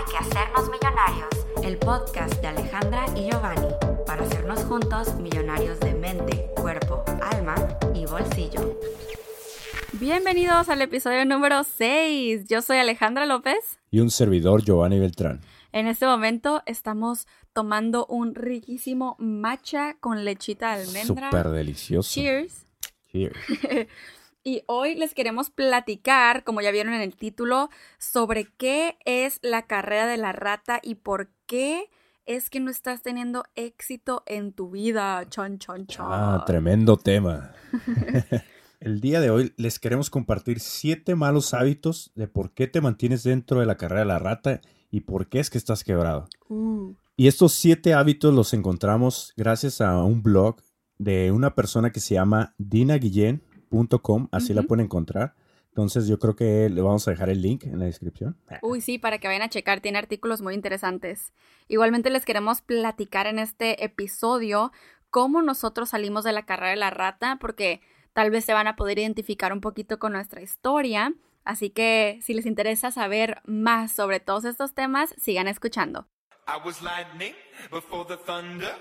Hay que hacernos millonarios, el podcast de Alejandra y Giovanni, para hacernos juntos millonarios de mente, cuerpo, alma y bolsillo. Bienvenidos al episodio número 6. Yo soy Alejandra López. Y un servidor, Giovanni Beltrán. En este momento estamos tomando un riquísimo matcha con lechita de almendra. Súper delicioso. Cheers. Cheers. Y hoy les queremos platicar, como ya vieron en el título, sobre qué es la carrera de la rata y por qué es que no estás teniendo éxito en tu vida. Chon, chon, chon. Ah, tremendo tema. el día de hoy les queremos compartir siete malos hábitos de por qué te mantienes dentro de la carrera de la rata y por qué es que estás quebrado. Uh, Y estos siete hábitos los encontramos gracias a un blog de una persona que se llama así la pueden encontrar. Entonces yo creo que le vamos a dejar el link en la descripción. Uy, sí, para que vayan a checar, tiene artículos muy interesantes. Igualmente les queremos platicar en este episodio cómo nosotros salimos de la carrera de la rata, porque tal vez se van a poder identificar un poquito con nuestra historia. Así que si les interesa saber más sobre todos estos temas, sigan escuchando. I was lightning before the thunder.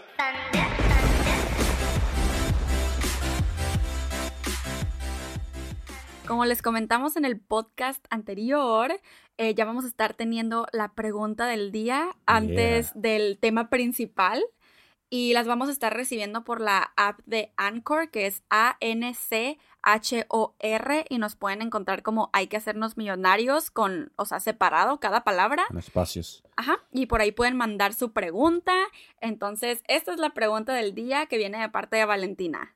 Como les comentamos en el podcast anterior, eh, ya vamos a estar teniendo la pregunta del día antes del tema principal y las vamos a estar recibiendo por la app de Anchor, que es A-N-C-H-O-R y nos pueden encontrar como hay que hacernos millonarios con, o sea, separado cada palabra. En espacios. Ajá, y por ahí pueden mandar su pregunta. Entonces, esta es la pregunta del día que viene de parte de Valentina.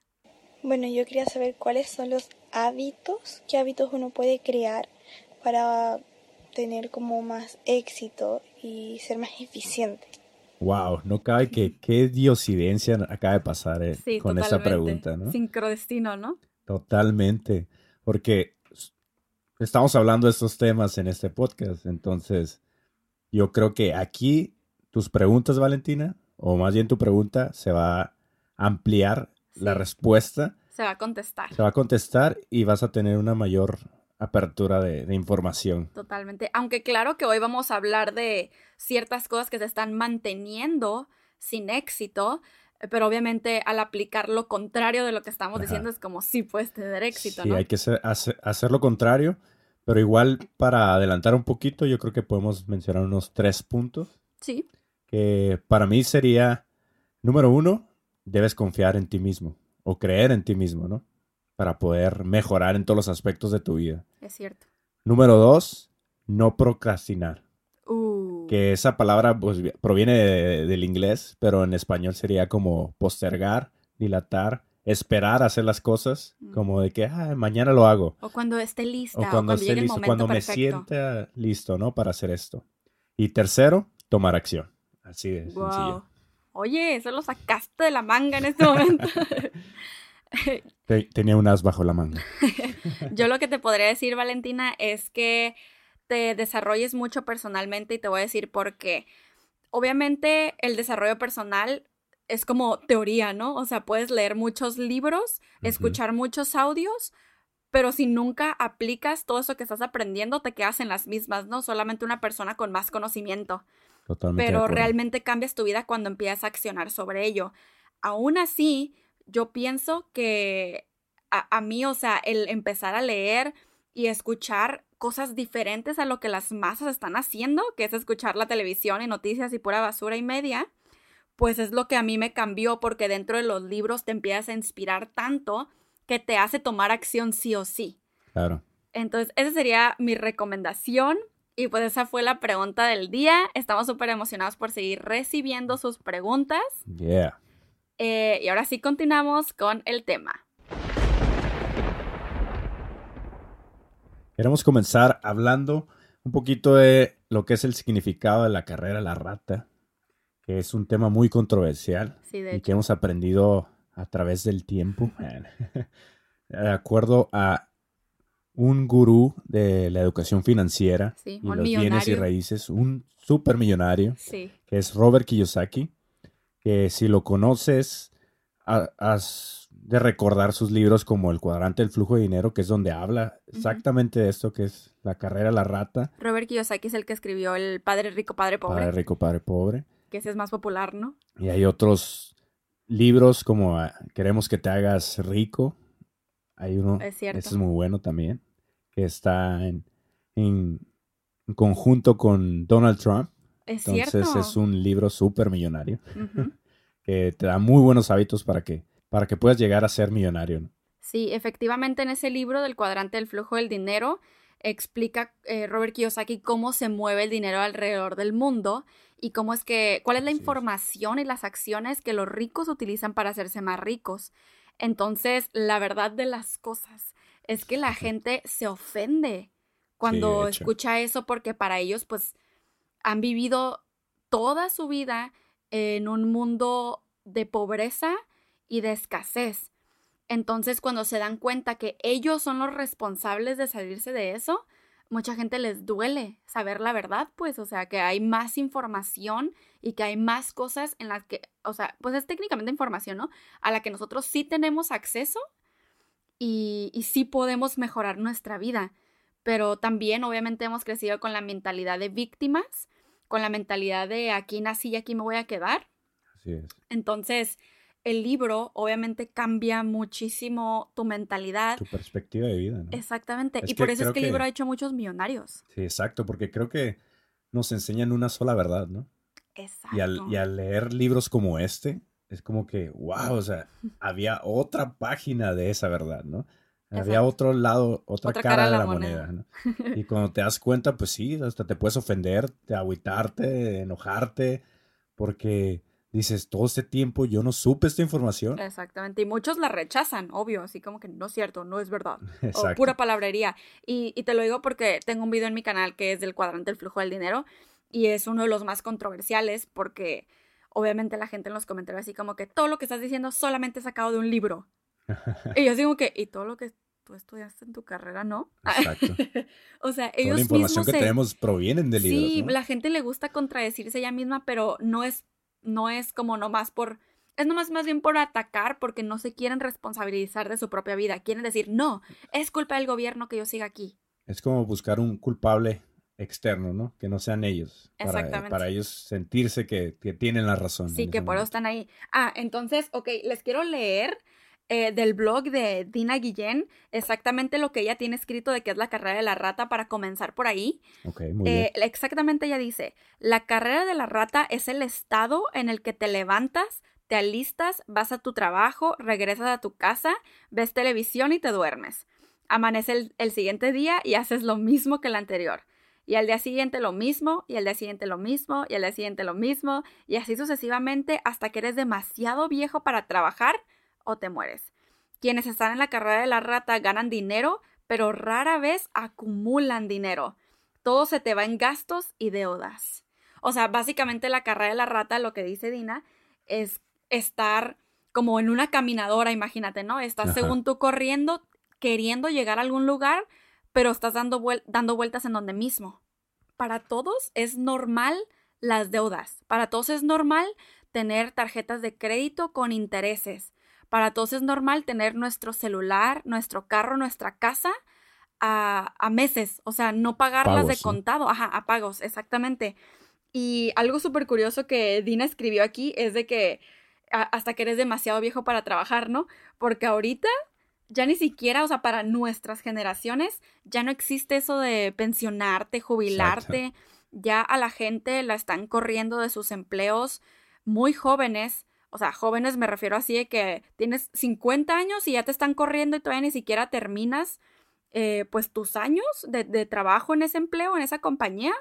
Bueno, yo quería saber cuáles son los hábitos, qué hábitos uno puede crear para tener como más éxito y ser más eficiente. Wow, no cabe que qué diosidencia acaba de pasar eh, Sí, con esa totalmente. pregunta, ¿no? Sincrodestino, ¿no? Totalmente, porque estamos hablando de estos temas en este podcast, entonces yo creo que aquí tus preguntas, Valentina, o más bien tu pregunta, se va a ampliar la Sí. respuesta, Se va a contestar. se va a contestar y vas a tener una mayor apertura de, de información. Totalmente. Aunque claro que hoy vamos a hablar de ciertas cosas que se están manteniendo sin éxito, eh, pero obviamente al aplicar lo contrario de lo que estamos Ajá. diciendo es como sí puedes tener éxito, Sí, ¿no? hay que ser- hacer, hacer lo contrario, pero igual para adelantar un poquito, yo creo que podemos mencionar unos tres puntos. Sí, que para mí sería, número uno, debes confiar en ti mismo o creer en ti mismo, ¿no? Para poder mejorar en todos los aspectos de tu vida. es cierto. Número dos, no procrastinar. Uh, Que esa palabra pues, vi- proviene de- del inglés, pero en español sería como postergar, dilatar, esperar a hacer las cosas, Mm. como de que "Ah, mañana lo hago. o cuando esté lista, O cuando, cuando, esté llegue listo, cuando me sienta listo, ¿no? Para hacer esto. Y tercero, tomar acción. Así de Wow. sencillo. Oye, eso lo sacaste de la manga en este momento. Te- tenía un as bajo la manga. Yo lo que te podría decir, Valentina, es que te desarrolles mucho personalmente y te voy a decir por qué. Obviamente el desarrollo personal es como teoría, ¿no? O sea, puedes leer muchos libros, escuchar muchos audios, pero si nunca aplicas todo eso que estás aprendiendo, te quedas en las mismas, ¿no? Solamente una persona con más conocimiento Totalmente. pero realmente cambias tu vida cuando empiezas a accionar sobre ello. Aún así, yo pienso que a, a mí, o sea, el empezar a leer y escuchar cosas diferentes a lo que las masas están haciendo, que es escuchar la televisión y noticias y pura basura y media, pues es lo que a mí me cambió porque dentro de los libros te empiezas a inspirar tanto que te hace tomar acción sí o sí. Claro. Entonces, esa sería mi recomendación. Y pues esa fue la pregunta del día. Estamos súper emocionados por seguir recibiendo sus preguntas. Yeah. Eh, y ahora sí continuamos con el tema. Queremos comenzar hablando un poquito de lo que es el significado de la carrera la rata, que es un tema muy controversial Sí, y que hemos aprendido a través del tiempo. De acuerdo a un gurú de la educación financiera Sí, y los bienes y raíces, un super millonario, Sí, que es Robert Kiyosaki, que si lo conoces, ha- has de recordar sus libros como El cuadrante del flujo de dinero, que es donde habla exactamente de esto, que es la carrera la rata. Robert Kiyosaki es el que escribió El Padre Rico, Padre Pobre, Padre rico, padre pobre. que ese es más popular, ¿no? Y hay otros libros como ah, Queremos que te hagas rico. Hay uno, Es cierto. es muy bueno también, que está en, en conjunto con Donald Trump. Es Entonces cierto. es un libro súper millonario, que te da muy buenos hábitos para que, para que puedas llegar a ser millonario. ¿no? Sí, efectivamente en ese libro del cuadrante del flujo del dinero explica eh, Robert Kiyosaki cómo se mueve el dinero alrededor del mundo y cómo es que, cuál es la información y las acciones que los ricos utilizan para hacerse más ricos. Entonces, la verdad de las cosas es que la gente se ofende cuando escucha eso porque para ellos pues han vivido toda su vida en un mundo de pobreza y de escasez. Entonces, cuando se dan cuenta que ellos son los responsables de salirse de eso, mucha gente les duele saber la verdad, pues, o sea, que hay más información y que hay más cosas en las que, o sea, pues es técnicamente información, ¿no? A la que nosotros sí tenemos acceso y, y sí podemos mejorar nuestra vida. Pero también, obviamente, hemos crecido con la mentalidad de víctimas, con la mentalidad de aquí nací y aquí me voy a quedar. Así es. Entonces, el libro obviamente cambia muchísimo tu mentalidad. Tu perspectiva de vida. ¿no? Exactamente. Es y por eso es que el que- libro ha hecho muchos millonarios. Sí, exacto, porque creo que nos enseñan una sola verdad, ¿no? Exacto. Y al, y al leer libros como este, es como que, wow, o sea, había otra página de esa verdad, ¿no? Había Exacto. otro lado, otra, Otra cara, de la moneda, moneda. ¿no? Y cuando te das cuenta, pues sí, hasta te puedes ofender, te agüitarte, enojarte, porque dices, todo este tiempo yo no supe esta información. Exactamente. Y muchos la rechazan, obvio, así como que no es cierto, no es verdad. O Exacto. pura palabrería. Y, y te lo digo porque tengo un video en mi canal que es del cuadrante del flujo del dinero y es uno de los más controversiales porque obviamente la gente en los comentarios así como que todo lo que estás diciendo solamente es sacado de un libro. y yo como que, y todo lo que tú estudiaste en tu carrera, ¿no? Exacto. o sea, Toda ellos la información mismos que se... tenemos provienen de libros, Sí, ¿no? la gente le gusta contradecirse ella misma, pero no es, no es como nomás por, es nomás más bien por atacar porque no se quieren responsabilizar de su propia vida. Quieren decir, no, es culpa del gobierno que yo siga aquí. Es como buscar un culpable externo, ¿no? Que no sean ellos. Para, Exactamente. para ellos sentirse que, que tienen la razón. Sí, que por eso están ahí. Ah, entonces, ok, les quiero leer eh, del blog de Dina Guillén exactamente lo que ella tiene escrito de qué es la carrera de la rata para comenzar por ahí. Ok, muy Eh, bien. exactamente ella dice, la carrera de la rata es el estado en el que te levantas, te alistas, vas a tu trabajo, regresas a tu casa, ves televisión y te duermes. Amanece el, el siguiente día y haces lo mismo que el anterior. Y al día siguiente lo mismo, y al día siguiente lo mismo, y al día siguiente lo mismo, y así sucesivamente hasta que eres demasiado viejo para trabajar o te mueres. Quienes están en la carrera de la rata ganan dinero, pero rara vez acumulan dinero todo se te va en gastos y deudas. O sea, básicamente la carrera de la rata, lo que dice Dina, es estar como en una caminadora, imagínate, ¿no? Estás Ajá. según tú corriendo, queriendo llegar a algún lugar, pero estás dando, vuel- dando vueltas en donde mismo. Para todos es normal las deudas. Para todos es normal tener tarjetas de crédito con intereses. Para todos es normal tener nuestro celular, nuestro carro, nuestra casa a, a meses, o sea, no pagarlas de contado, ajá, a pagos, exactamente. Y algo súper curioso que Dina escribió aquí es de que a- hasta que eres demasiado viejo para trabajar, ¿no? Porque ahorita ya ni siquiera, o sea, para nuestras generaciones, ya no existe eso de pensionarte, jubilarte. Ya a la gente la están corriendo de sus empleos muy jóvenes. O sea, jóvenes me refiero así de que tienes 50 años y ya te están corriendo y todavía ni siquiera terminas eh, pues tus años de, de trabajo en ese empleo, en esa compañía,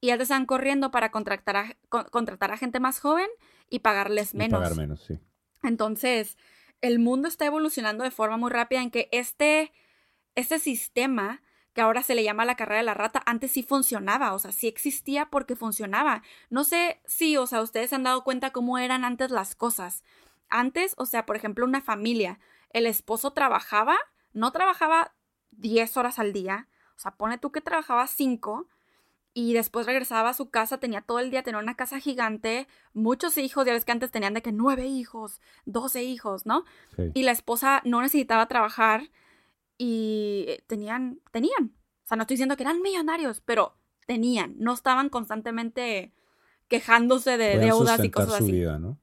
y ya te están corriendo para contratar a, con- contratar a gente más joven y pagarles Y menos. pagar menos, sí. Entonces, el mundo está evolucionando de forma muy rápida en que este, este sistema que ahora se le llama la carrera de la rata, antes sí funcionaba, o sea, sí existía porque funcionaba. No sé si, o sea, ustedes se han dado cuenta cómo eran antes las cosas. Antes, o sea, por ejemplo, una familia, el esposo trabajaba, no trabajaba 10 horas al día, o sea, pone tú que trabajaba 5 y después regresaba a su casa, tenía todo el día, tenía una casa gigante, muchos hijos, ya ves que antes tenían de que nueve hijos, doce hijos, ¿no? Sí. Y la esposa no necesitaba trabajar y tenían, tenían. O sea, no estoy diciendo que eran millonarios, pero tenían, no estaban constantemente quejándose de Pueden deudas y cosas su así. vida, ¿no?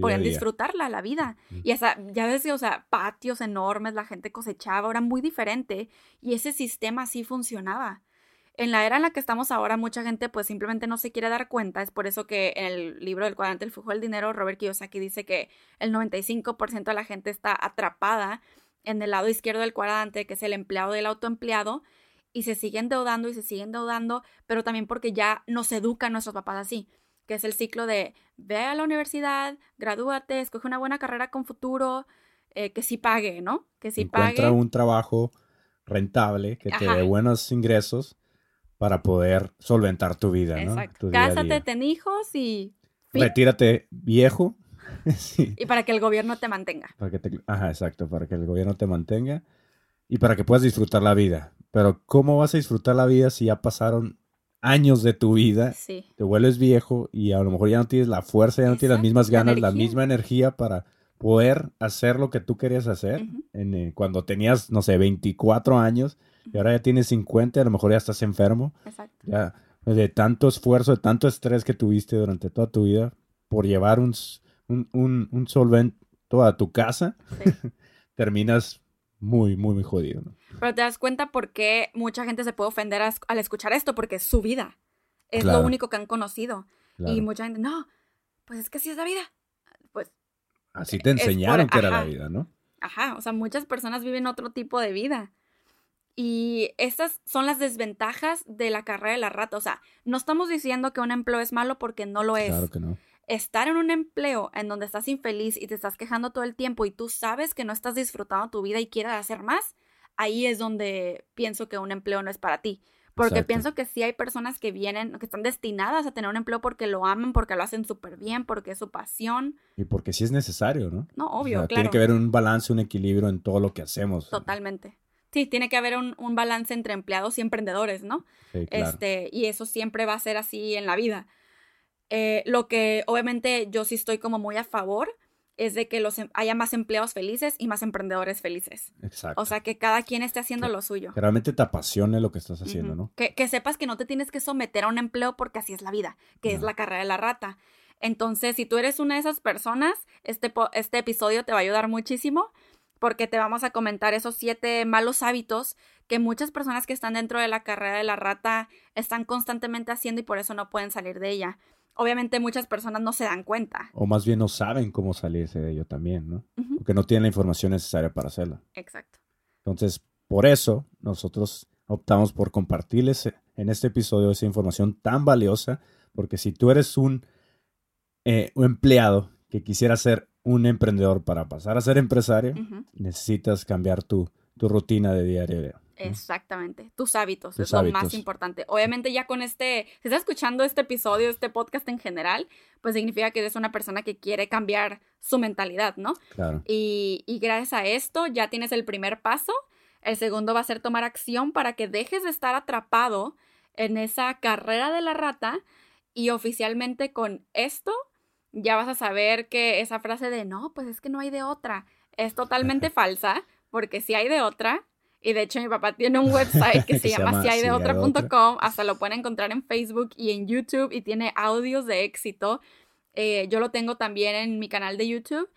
Podían día. disfrutarla, la vida. Y hasta, ya ves, o sea, patios enormes, la gente cosechaba, era muy diferente. Y ese sistema así funcionaba. En la era en la que estamos ahora, mucha gente pues simplemente no se quiere dar cuenta. Es por eso que en el libro del cuadrante El flujo del dinero, Robert Kiyosaki dice que el 95% de la gente está atrapada en el lado izquierdo del cuadrante, que es el empleado del autoempleado, y se siguen endeudando y se siguen endeudando, pero también porque ya nos educan nuestros papás así, que es el ciclo de ve a la universidad, gradúate, escoge una buena carrera con futuro, eh, que sí pague, ¿no? Que sí Encuentra pague. un trabajo rentable que te dé buenos ingresos para poder solventar tu vida, ¿no? Exacto. Tu día a Cásate, día. ten hijos y. Retírate viejo. sí. Y para que el gobierno te mantenga. Para que te- Ajá, exacto, para que el gobierno te mantenga y para que puedas disfrutar la vida. Pero ¿cómo vas a disfrutar la vida si ya pasaron años de tu vida? Sí. Te vuelves viejo y a lo mejor ya no tienes la fuerza, ya no tienes las mismas ganas, la misma energía para poder hacer lo que tú querías hacer en, eh, cuando tenías, no sé, 24 años y ahora ya tienes 50, a lo mejor ya estás enfermo, Exacto. ya de tanto esfuerzo, de tanto estrés que tuviste durante toda tu vida por llevar un, un, un, un solvento a tu casa, Sí. terminas muy, muy, muy jodido. ¿no? Pero te das cuenta por qué mucha gente se puede ofender al escuchar esto, porque es su vida. Es Claro. lo único que han conocido. Claro. Y mucha gente, no, pues es que así es la vida. Pues, Así te es por- enseñaron que era la ajá. vida, ¿no? ajá, o sea, muchas personas viven otro tipo de vida. Y estas son las desventajas de la carrera de la rata. O sea, no estamos diciendo que un empleo es malo porque no lo es. Claro que no. Estar en un empleo en donde estás infeliz y te estás quejando todo el tiempo y tú sabes que no estás disfrutando tu vida y quieres hacer más, ahí es donde pienso que un empleo no es para ti. Porque Exacto. pienso que sí hay personas que vienen, que están destinadas a tener un empleo porque lo aman, porque lo hacen súper bien, porque es su pasión. Y porque sí es necesario, ¿no? No, O obvio, sea, claro. Tiene que haber un balance, un equilibrio en todo lo que hacemos. Totalmente. Sí, tiene que haber un, un balance entre empleados y emprendedores, ¿no? Sí, claro. Este, y eso siempre va a ser así en la vida. Eh, lo que obviamente yo sí estoy como muy a favor es de que los, em- haya más empleados felices y más emprendedores felices. Exacto. O sea, que cada quien esté haciendo Que- lo suyo. que realmente te apasione lo que estás haciendo. ¿no? que, que sepas que no te tienes que someter a un empleo porque así es la vida, que es la carrera de la rata. Entonces, si tú eres una de esas personas, este, po- este episodio te va a ayudar muchísimo porque te vamos a comentar esos siete malos hábitos que muchas personas que están dentro de la carrera de la rata están constantemente haciendo y por eso no pueden salir de ella. Obviamente muchas personas no se dan cuenta. O más bien no saben cómo salirse de ello también, ¿no? Porque no tienen la información necesaria para hacerlo. Exacto. Entonces, por eso nosotros optamos por compartirles en este episodio esa información tan valiosa, porque si tú eres un, eh, un empleado que quisiera ser un emprendedor para pasar a ser empresario, necesitas cambiar tu, tu rutina de diario. Exactamente. Tus hábitos Tus es lo más importante. Obviamente ya con este, si estás escuchando este episodio, este podcast en general, pues significa que eres una persona que quiere cambiar su mentalidad, ¿no? Claro. Y, y gracias a esto ya tienes el primer paso. El segundo va a ser tomar acción para que dejes de estar atrapado en esa carrera de la rata y oficialmente con esto ya vas a saber que esa frase de no, pues es que no hay de otra es totalmente falsa porque sí hay de otra. Y de hecho mi papá tiene un website que, Que se, se llama llama siaydeotra.com. Hasta lo pueden encontrar en Facebook y en YouTube y tiene audios de éxito. Eh, yo lo tengo también en mi canal de YouTube,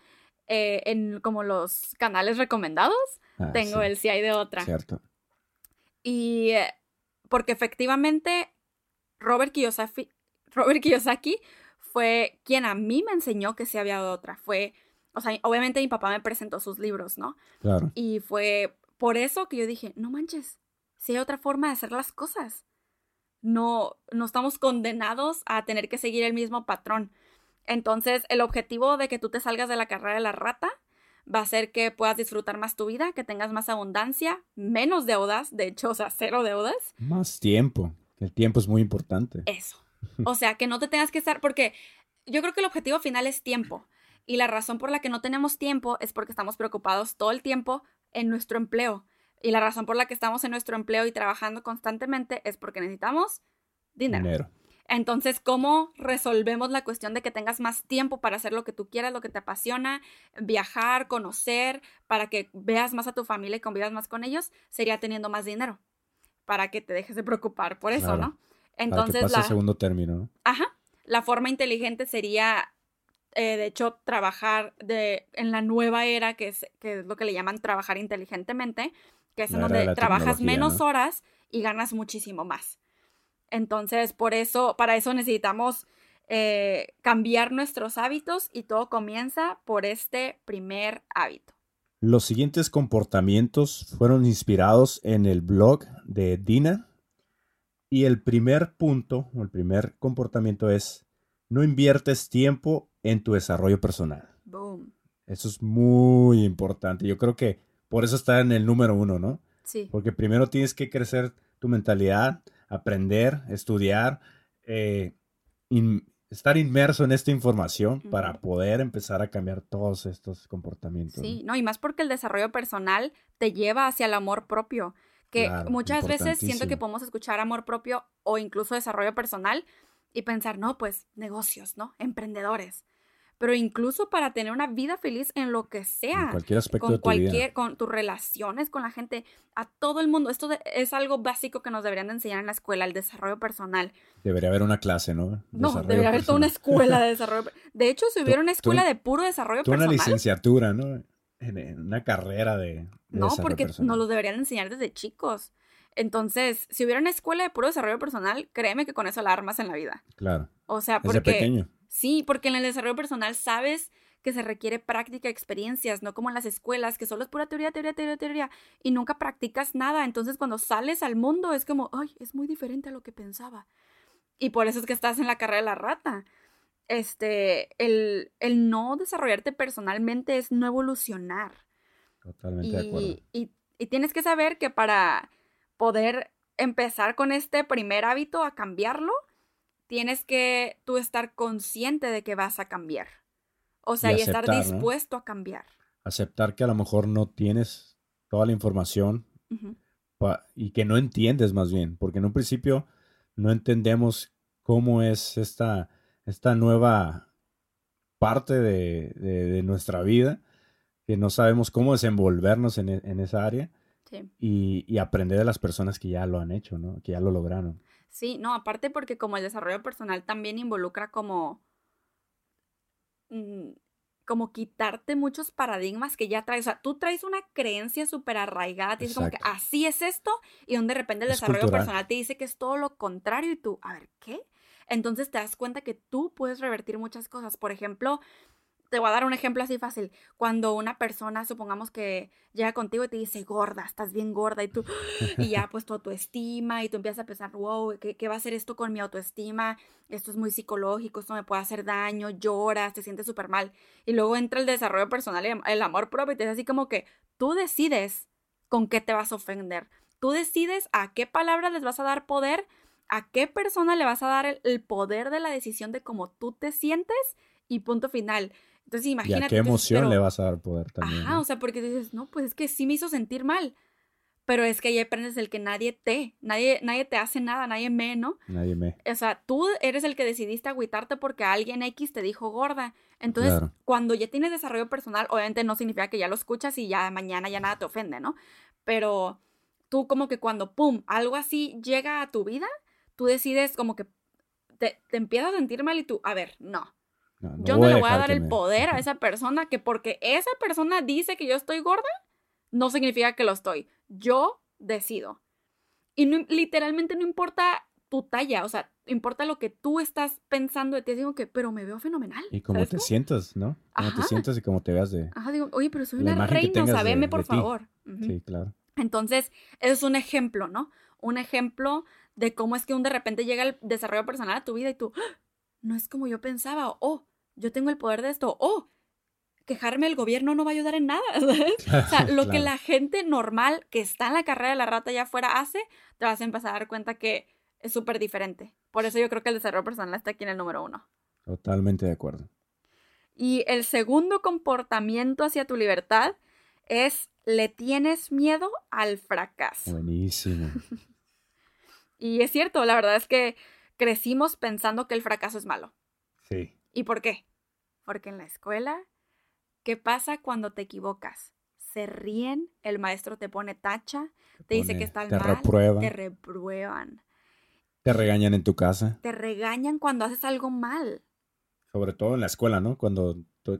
eh, en como los canales recomendados. Ah, tengo sí, el Si hay de otra. Cierto. Y eh, porque efectivamente Robert Kiyosaki, Robert Kiyosaki fue quien a mí me enseñó que sí había de otra. Fue, o sea, obviamente mi papá me presentó sus libros, ¿no? Claro. Y fue por eso que yo dije, no manches, si hay otra forma de hacer las cosas. No, no estamos condenados a tener que seguir el mismo patrón. Entonces, el objetivo de que tú te salgas de la carrera de la rata va a ser que puedas disfrutar más tu vida, que tengas más abundancia, menos deudas, de hecho, o sea, cero deudas. Más tiempo. El tiempo es muy importante. Eso. O sea, que no te tengas que estar, porque yo creo que el objetivo final es tiempo. Y la razón por la que no tenemos tiempo es porque estamos preocupados todo el tiempo en nuestro empleo. Y la razón por la que estamos en nuestro empleo y trabajando constantemente es porque necesitamos Dinero. Dinero. Entonces, ¿cómo resolvemos la cuestión de que tengas más tiempo para hacer lo que tú quieras, lo que te apasiona, viajar, conocer, para que veas más a tu familia y convivas más con ellos? Sería teniendo más dinero, para que te dejes de preocupar por eso, Claro. ¿no? Para Entonces, que pase la, segundo término, ¿no? ajá, la forma inteligente sería, eh, de hecho, trabajar de, en la nueva era, que es, que es lo que le llaman trabajar inteligentemente, que es en donde trabajas menos ¿no? horas y ganas muchísimo más. Entonces, por eso, para eso necesitamos eh, cambiar nuestros hábitos y todo comienza por este primer hábito. Los siguientes comportamientos fueron inspirados en el blog de Dina. Y el primer punto, o el primer comportamiento es, no inviertes tiempo en tu desarrollo personal. Boom. Eso es muy importante. Yo creo que por eso está en el número uno, ¿no? Sí. Porque primero tienes que crecer tu mentalidad, aprender, estudiar, eh, in- estar inmerso en esta información para poder empezar a cambiar todos estos comportamientos. Sí, no, y más porque el desarrollo personal te lleva hacia el amor propio, que Claro, muchas veces siento que podemos escuchar amor propio o incluso desarrollo personal y pensar, no, pues negocios, ¿no? Emprendedores. Pero incluso para tener una vida feliz en lo que En sea, cualquier aspecto con de tu vida. cualquier, con tus relaciones con la gente, a todo el mundo. Esto de- es algo básico que nos deberían de enseñar en la escuela, el desarrollo personal. Debería haber una clase, ¿no? No, debería haber toda una escuela de desarrollo. De hecho, si hubiera una tú- escuela de puro desarrollo una personal, licenciatura, ¿no? En, en una carrera de, de No, desarrollo porque personal. nos los deberían enseñar desde chicos. Entonces, si hubiera una escuela de puro desarrollo personal, créeme que con eso la armas en la vida. Claro, O sea, desde porque pequeño. Sí, porque en el desarrollo personal sabes que se requiere práctica, experiencias, no como en las escuelas, que solo es pura teoría, teoría, teoría, teoría, y nunca practicas nada. Entonces, cuando sales al mundo, es como, ay, es muy diferente a lo que pensaba. Y por eso es que estás en la carrera de la rata. Este, el, el no desarrollarte personalmente es no evolucionar. Totalmente de acuerdo. Y, y- y tienes que saber que para poder empezar con este primer hábito a cambiarlo, tienes que tú estar consciente de que vas a cambiar. O sea, Y y, estar dispuesto a cambiar. Aceptar que a lo mejor no tienes toda la información y que no entiendes más bien, porque en un principio no entendemos cómo es esta, esta nueva parte de, de- de nuestra vida, que no sabemos cómo desenvolvernos en, en esa área Sí. y, y aprender de las personas que ya lo han hecho, ¿no? Que ya lo lograron. Sí, no, aparte porque como el desarrollo personal también involucra como mm, como quitarte muchos paradigmas que ya traes. O sea, tú traes una creencia súper arraigada, tienes como que así es esto, y donde de repente el Es desarrollo cultural. personal te dice que es todo lo contrario, y tú, a ver, ¿qué? Entonces te das cuenta que tú puedes revertir muchas cosas. Por ejemplo, te voy a dar un ejemplo así fácil. Cuando una persona, supongamos que llega contigo y te dice, gorda, estás bien gorda, y tú, y ya pues tu autoestima, y tú empiezas a pensar, wow, ¿qué, qué va a hacer esto con mi autoestima? Esto es muy psicológico, esto me puede hacer daño, lloras, te sientes súper mal. Y luego entra el desarrollo personal, y el amor propio, y te dice así como que tú decides con qué te vas a ofender. Tú decides a qué palabras les vas a dar poder, a qué persona le vas a dar el poder de la decisión de cómo tú te sientes, y punto final. Entonces Y imagínate. a qué emoción "Pero- le vas a dar poder también. Ajá, ¿no? o sea, porque dices, no, pues es que sí me hizo sentir mal. Pero es que ahí aprendes el que nadie te, nadie, nadie te hace nada, nadie me, ¿no? Nadie me... O sea, tú eres el que decidiste agüitarte porque alguien X te dijo gorda. Entonces, Claro. cuando ya tienes desarrollo personal, obviamente no significa que ya lo escuchas y ya mañana ya nada te ofende, ¿no? Pero tú como que cuando, ¡pum!, algo así llega a tu vida, tú decides como que te, te empiezas a sentir mal y tú, a ver, no, No, yo no le voy a dar el me- poder a esa persona que porque esa persona dice que yo estoy gorda, no significa que lo estoy. Yo decido. Y no- literalmente no importa tu talla, o sea, importa lo que tú estás pensando de ti. Digo que, pero me veo fenomenal. Y cómo ¿sabes te cómo? sientas, ¿no? Cómo Ajá. te sientas y cómo te veas de... Ajá, digo, oye, pero soy una reina, o sea, veme por de favor. Sí, claro. Entonces, eso es un ejemplo, ¿no? Un ejemplo de cómo es que un de repente llega el desarrollo personal a tu vida y tú, "Ah, no es como yo pensaba, o oh, yo tengo el poder de esto, o oh, quejarme del gobierno no va a ayudar en nada. ¿sabes? O sea, lo que la gente normal que está en la carrera de la rata allá afuera hace, te vas a empezar a dar cuenta que es súper diferente. Por eso yo creo que el desarrollo personal está aquí en el número uno. Totalmente de acuerdo. Y el segundo comportamiento hacia tu libertad es, le tienes miedo al fracaso. Buenísimo. Y es cierto, la verdad es que crecimos pensando que el fracaso es malo. Sí. ¿Y por qué? Porque en la escuela, ¿qué pasa cuando te equivocas? Se ríen, el maestro te pone tacha, te dice pone- que estás te mal, reprueban. te reprueban, Te regañan en tu casa, te regañan cuando haces algo mal. sobre todo en la escuela, ¿no? Cuando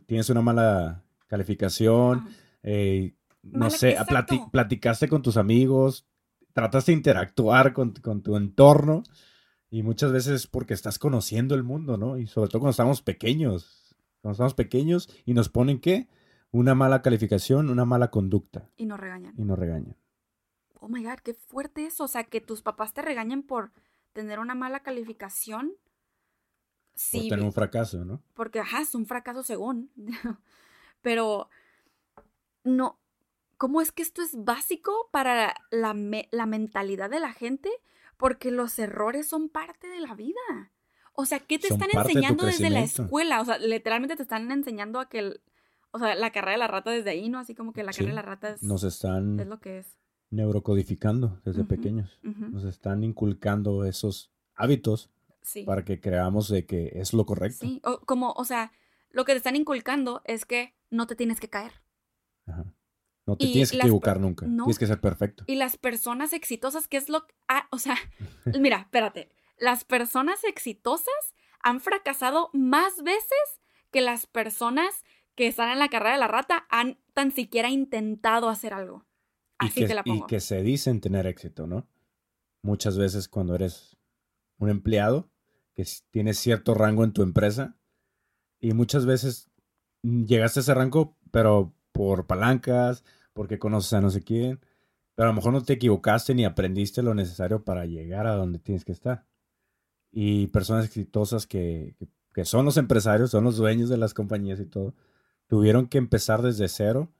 tienes una mala calificación, eh, no Mala- sé, plati- platicaste con tus amigos, trataste de interactuar con, con tu entorno y muchas veces es porque estás conociendo el mundo, ¿no? Y sobre todo cuando estamos pequeños, cuando estamos pequeños y nos ponen qué? Una mala calificación, una mala conducta Y nos regañan. y nos regañan. Oh my god, qué fuerte eso. O sea, que tus papás te regañen por tener una mala calificación. Por Sí, tener un fracaso, ¿no? porque ajá, es un fracaso según. Pero no, ¿cómo es que esto es básico para la, me- la mentalidad de la gente? Porque los errores son parte de la vida. O sea, ¿qué te Son están de enseñando desde la escuela? O sea, literalmente te están enseñando a que, el- o sea, la carrera de la rata desde ahí, ¿no? Así como que la Sí, carrera de la rata es, Nos están es lo que es. neurocodificando desde pequeños. Nos están inculcando esos hábitos Sí. para que creamos de que es lo correcto. Sí, o, como, o sea, lo que te están inculcando es que no te tienes que caer. Ajá. No te Y tienes que equivocar nunca. no. Tienes que ser perfecto. Y las personas exitosas, ¿qué es lo que... Ah, o sea, mira, espérate. Las personas exitosas han fracasado más veces que las personas que están en la carrera de la rata han tan siquiera intentado hacer algo. Y Así que, te la y pongo. que se dicen tener éxito, ¿no? Muchas veces cuando eres un empleado que tienes cierto rango en tu empresa y muchas veces mm, llegaste a ese rango, pero por palancas, porque conoces a no sé quién, pero a lo mejor no te equivocaste ni aprendiste lo necesario para llegar a donde tienes que estar. Y personas exitosas que, que- que son los empresarios, son los dueños de las compañías y todo, tuvieron que empezar desde cero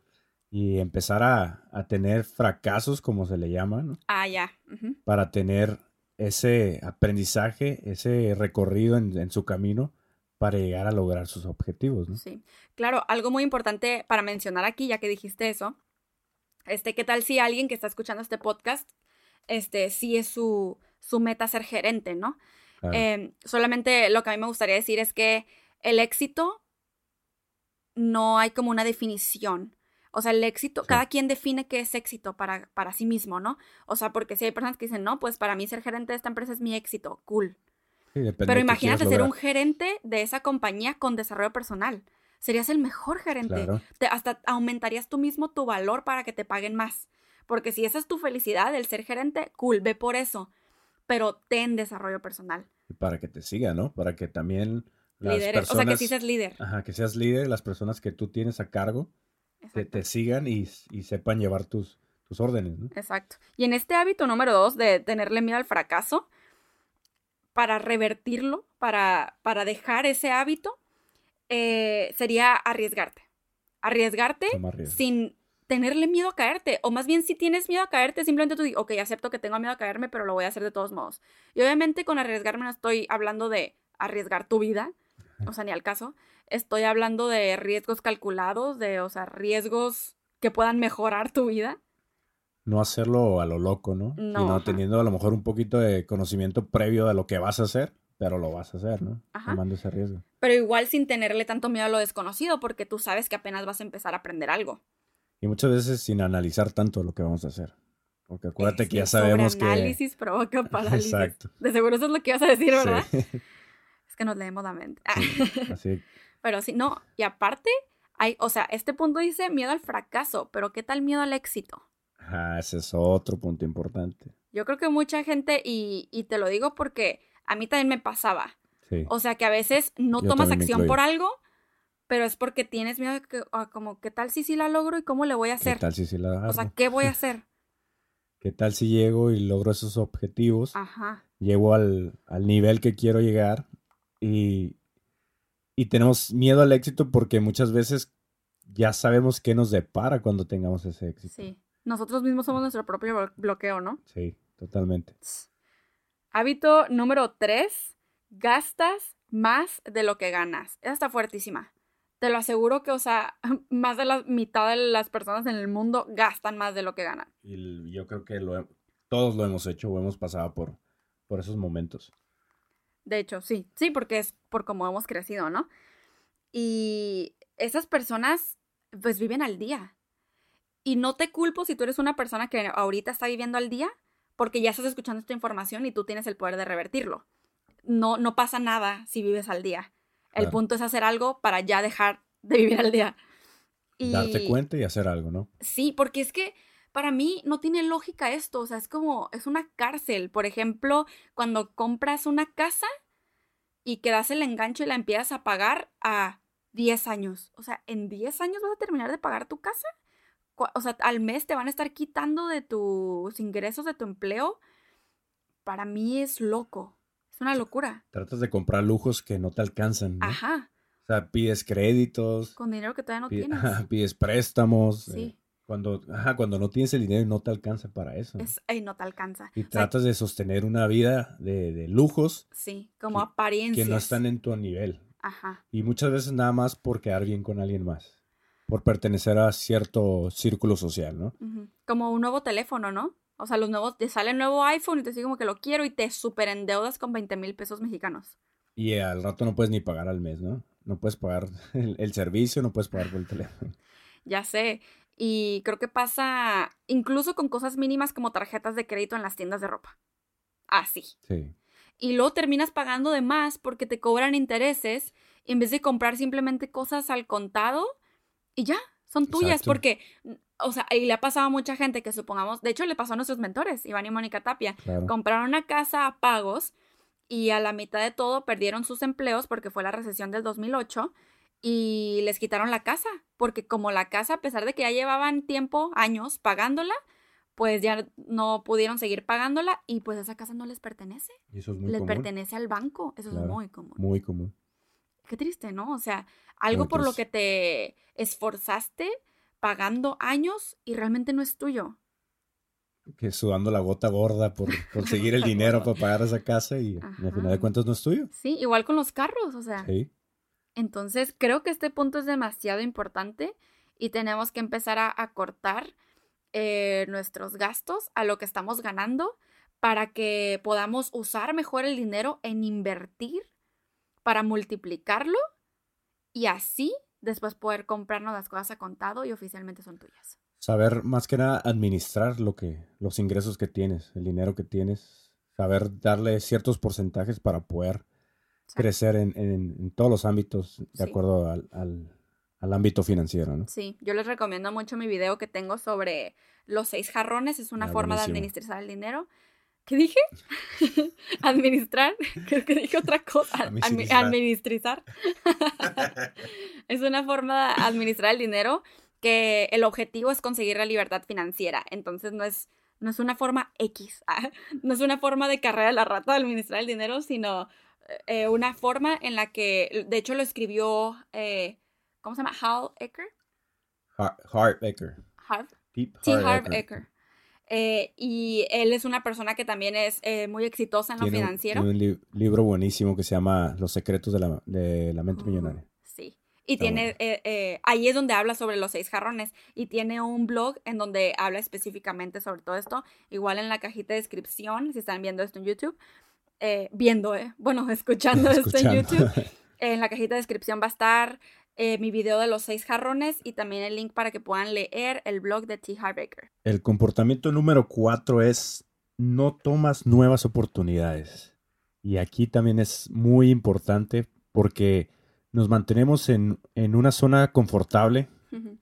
y empezar a, a tener fracasos, como se le llama, ¿no? Ah, ya. para tener ese aprendizaje, ese recorrido en, en su camino para llegar a lograr sus objetivos, ¿no? Sí. Claro, algo muy importante para mencionar aquí, ya que dijiste eso, este, ¿qué tal si alguien que está escuchando este podcast, este, sí es su, su meta ser gerente, ¿no? Claro. Eh, solamente lo que a mí me gustaría decir es que el éxito no hay como una definición. O sea, el éxito, Sí. cada quien define qué es éxito para, para sí mismo, ¿no? O sea, porque si hay personas que dicen, no, pues para mí ser gerente de esta empresa es mi éxito, cool. Sí, Pero imagínate ser un gerente de esa compañía con desarrollo personal. Serías el mejor gerente. Claro. Te- hasta aumentarías tú mismo tu valor para que te paguen más. Porque si esa es tu felicidad, el ser gerente, cool, ve por eso. Pero ten desarrollo personal. Y para que te siga, ¿no? Para que también las personas... o sea, que sí seas líder. Ajá, que seas líder, las personas que tú tienes a cargo te, te sigan y, y sepan llevar tus, tus órdenes, ¿no? Exacto. Y en este hábito número dos de tenerle miedo al fracaso, para revertirlo, para, para dejar ese hábito, eh, sería arriesgarte. Arriesgarte sin tenerle miedo a caerte. O más bien, si tienes miedo a caerte, simplemente tú dices, ok, acepto que tengo miedo a caerme, pero lo voy a hacer de todos modos. Y obviamente con arriesgarme no estoy hablando de arriesgar tu vida, o sea, ni al caso. Estoy hablando de riesgos calculados, de, o sea, riesgos que puedan mejorar tu vida. No hacerlo a lo loco, ¿no? No, Sino ajá. teniendo a lo mejor un poquito de conocimiento previo de lo que vas a hacer, pero lo vas a hacer, ¿no? Ajá. Tomando ese riesgo. Pero igual sin tenerle tanto miedo a lo desconocido, porque tú sabes que apenas vas a empezar a aprender algo. Y muchas veces sin analizar tanto lo que vamos a hacer. Porque acuérdate que ya sabemos que... sobreanálisis provoca parálisis. Exacto. De seguro eso es lo que ibas a decir, ¿verdad? Sí. Es que nos leemos la mente. Así, Pero sí, no. Y aparte, hay, o sea, este punto dice miedo al fracaso, pero ¿qué tal miedo al éxito? Ajá, ese es otro punto importante. Yo creo que mucha gente, y, y te lo digo porque a mí también me pasaba. Sí. O sea, que a veces no Yo tomas acción por algo, pero es porque tienes miedo de que, ah, como, ¿qué tal si sí la logro y cómo le voy a ¿Qué hacer? tal si sí la O sea, hago? ¿qué voy a hacer? ¿Qué tal si llego y logro esos objetivos? Ajá. Llego al, al nivel que quiero llegar y, y tenemos miedo al éxito porque muchas veces ya sabemos qué nos depara cuando tengamos ese éxito. Sí. Nosotros mismos somos nuestro propio blo- bloqueo, ¿no? Sí, totalmente. Hábito número 3. Gastas más de lo que ganas. Esa está fuertísima. Te lo aseguro que, o sea, más de la mitad de las personas en el mundo gastan más de lo que ganan. Y yo creo que lo todos lo hemos hecho o hemos pasado por, por esos momentos. De hecho, sí, sí, porque es por cómo hemos crecido, ¿no? Y esas personas, pues viven al día. Y no te culpo si tú eres una persona que ahorita está viviendo al día, porque ya estás escuchando esta información y tú tienes el poder de revertirlo. No, no pasa nada si vives al día. El Claro. punto es hacer algo para ya dejar de vivir al día. Y Darte cuenta y hacer algo, ¿no? Sí, porque es que para mí no tiene lógica esto, o sea, es como, es una cárcel. Por ejemplo, cuando compras una casa y que das el enganche y la empiezas a pagar a 10 años. O sea, ¿en 10 años vas a terminar de pagar tu casa? O sea, al mes te van a estar quitando de tus ingresos de tu empleo. Para mí es loco, es una locura. Tratas de comprar lujos que no te alcanzan, ¿no? Ajá, O sea, pides créditos, con dinero que todavía no tienes. pides préstamos. Sí. eh, cuando, ajá, cuando no tienes el dinero y no te alcanza para eso. Es, ay, no te alcanza. Y O sea, tratas de sostener una vida de, de lujos sí, como apariencias. que no están en tu nivel. Ajá. Y muchas veces nada más por quedar bien con alguien más. Por pertenecer a cierto círculo social, ¿no? Como un nuevo teléfono, ¿no? O sea, los nuevos, te sale el nuevo iPhone y te dice como que lo quiero y te super endeudas con 20 mil pesos mexicanos. Y al rato no puedes ni pagar al mes, ¿no? No puedes pagar el, el servicio, no puedes pagar por el teléfono. Ya sé. Y creo que pasa incluso con cosas mínimas como tarjetas de crédito en las tiendas de ropa. Así. Sí. Y luego terminas pagando de más porque te cobran intereses en vez de comprar simplemente cosas al contado y ya, son tuyas. Exacto. Porque, o sea, y le ha pasado a mucha gente que supongamos, de hecho le pasó a nuestros mentores, Iván y Mónica Tapia, Claro. compraron una casa a pagos y a la mitad de todo perdieron sus empleos porque fue la recesión del 2008 y les quitaron la casa, porque como la casa, a pesar de que ya llevaban tiempo, años pagándola, pues ya no pudieron seguir pagándola y pues esa casa no les pertenece, Y eso es muy les común. pertenece al banco, eso es muy común. Muy común. Qué triste, ¿no? O sea, algo por lo que te esforzaste pagando años y realmente no es tuyo. Que sudando la gota gorda por conseguir el dinero para pagar esa casa y al final de cuentas no es tuyo. Sí, igual con los carros, o sea. Sí. Entonces, creo que este punto es demasiado importante y tenemos que empezar a, a cortar eh, nuestros gastos a lo que estamos ganando para que podamos usar mejor el dinero en invertir para multiplicarlo y así después poder comprarnos las cosas a contado y oficialmente son tuyas. Saber más que nada administrar lo que, los ingresos que tienes, el dinero que tienes. Saber darle ciertos porcentajes para poder Exacto. crecer en, en- en todos los ámbitos de Sí. acuerdo al, al- al ámbito financiero, ¿no? Sí, yo les recomiendo mucho mi video que tengo sobre los seis jarrones. Es una Ah, forma de administrar el dinero. ¿Qué dije? Administrar. Creo que dije otra cosa. Admi- Administrar. Administrar. es una forma de administrar el dinero que el objetivo es conseguir la libertad financiera. Entonces no es, no es una forma X. ah, No es una forma de carrera de la rata de administrar el dinero, sino eh, una forma en la que, de hecho, lo escribió, eh, ¿cómo se llama? Hal Ecker. Har- Hart Ecker. Harv. Deep T. Harv Ecker. Eh, y él es una persona que también es eh, muy exitosa en lo Tiene un- financiero. tiene un li- libro buenísimo que se llama Los secretos de la, de la mente Oh, millonaria. Sí. Y Está tiene, bueno. eh, eh, ahí es donde habla sobre los seis jarrones. Y tiene un blog en donde habla específicamente sobre todo esto. Igual en la cajita de descripción, si están viendo esto en YouTube. viendo, eh, bueno, escuchando, esto en. YouTube. En la cajita de descripción va a estar eh, mi video de los seis jarrones y también el link para que puedan leer el blog de T. Harv Eker. El comportamiento número cuatro es no tomas nuevas oportunidades. Y aquí también es muy importante porque nos mantenemos en, en una zona confortable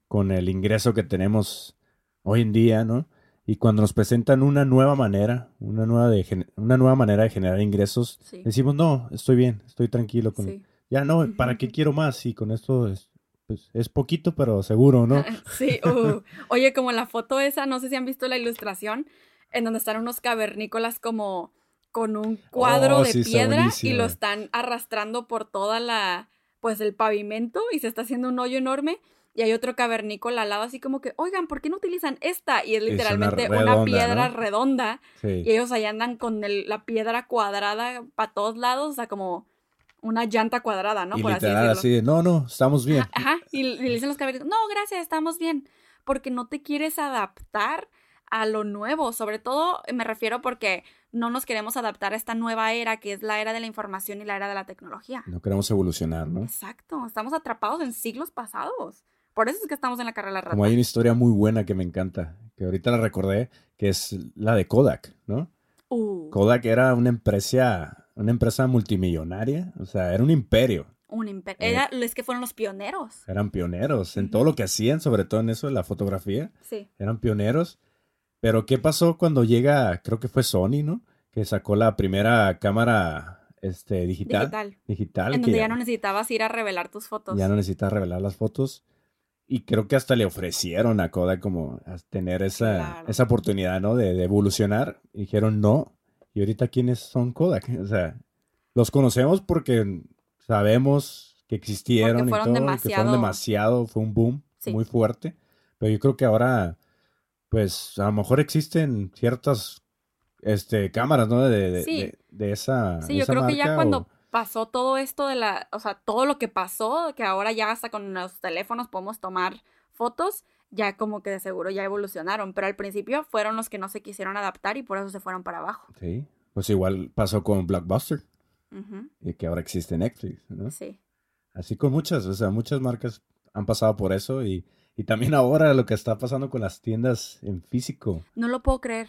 con el ingreso que tenemos hoy en día, ¿no? Y cuando nos presentan una nueva manera, una nueva, de, una nueva manera de generar ingresos, Sí. decimos, no, estoy bien, estoy tranquilo con... Sí. Ya no, ¿para qué quiero más? Y con esto es, pues, es poquito, pero seguro, ¿no? Sí, uh. oye, como la foto esa, no sé si han visto la ilustración, en donde están unos cavernícolas como con un cuadro Oh, de sí, piedra y lo están arrastrando por toda la, pues el pavimento y se está haciendo un hoyo enorme. Y hay otro cavernícola al lado así como que, oigan, ¿por qué no utilizan esta? Y es literalmente una, redonda, piedra ¿no? redonda. Sí. Y ellos allá andan con el- la piedra cuadrada para todos lados, o sea, como una llanta cuadrada, ¿no? y Por así literal, decirlo. así de, no, no, estamos bien. Ajá, y, y le dicen los caballeros, no, gracias, estamos bien, porque no te quieres adaptar a lo nuevo, sobre todo me refiero porque no nos queremos adaptar a esta nueva era que es la era de la información y la era de la tecnología. No queremos evolucionar, ¿no? Exacto, estamos atrapados en siglos pasados. Por eso es que estamos en la carrera rata. Como hay una historia muy buena que me encanta, que ahorita la recordé, que es la de Kodak, ¿no? Uh, Kodak era una empresa, una empresa multimillonaria, o sea, era un imperio. un imperio. Eh. Era, es que fueron los pioneros. Eran pioneros en Ujú. todo lo que hacían, sobre todo en eso de la fotografía. Sí. Eran pioneros. Pero ¿qué pasó cuando llega, creo que fue Sony, ¿no? Que sacó la primera cámara este, digital. Digital. Digital. En que donde ya no necesitabas ir a revelar tus fotos. ya no necesitas revelar las fotos. Y creo que hasta le ofrecieron a Kodak como a tener esa, Claro. esa oportunidad, ¿no? De, de evolucionar. Y dijeron no. Y ahorita, ¿quiénes son Kodak? O sea, los conocemos porque sabemos que existieron Porque y todo, que fueron demasiado- fue un boom Sí. muy fuerte. Pero yo creo que ahora, pues, a lo mejor existen ciertas este, cámaras, ¿no? De, de, Sí. de- de esa Sí, yo esa creo que ya cuando pasó todo esto de la, o sea, todo lo que pasó, que ahora ya hasta con los teléfonos podemos tomar fotos, ya como que de seguro ya evolucionaron, pero al principio fueron los que no se quisieron adaptar y por eso se fueron para abajo. Sí, pues igual pasó con Blockbuster, Ujú, y que ahora existe Netflix, ¿no? Sí. Así con muchas, o sea, muchas marcas han pasado por eso y, y también ahora lo que está pasando con las tiendas en físico, No lo puedo creer.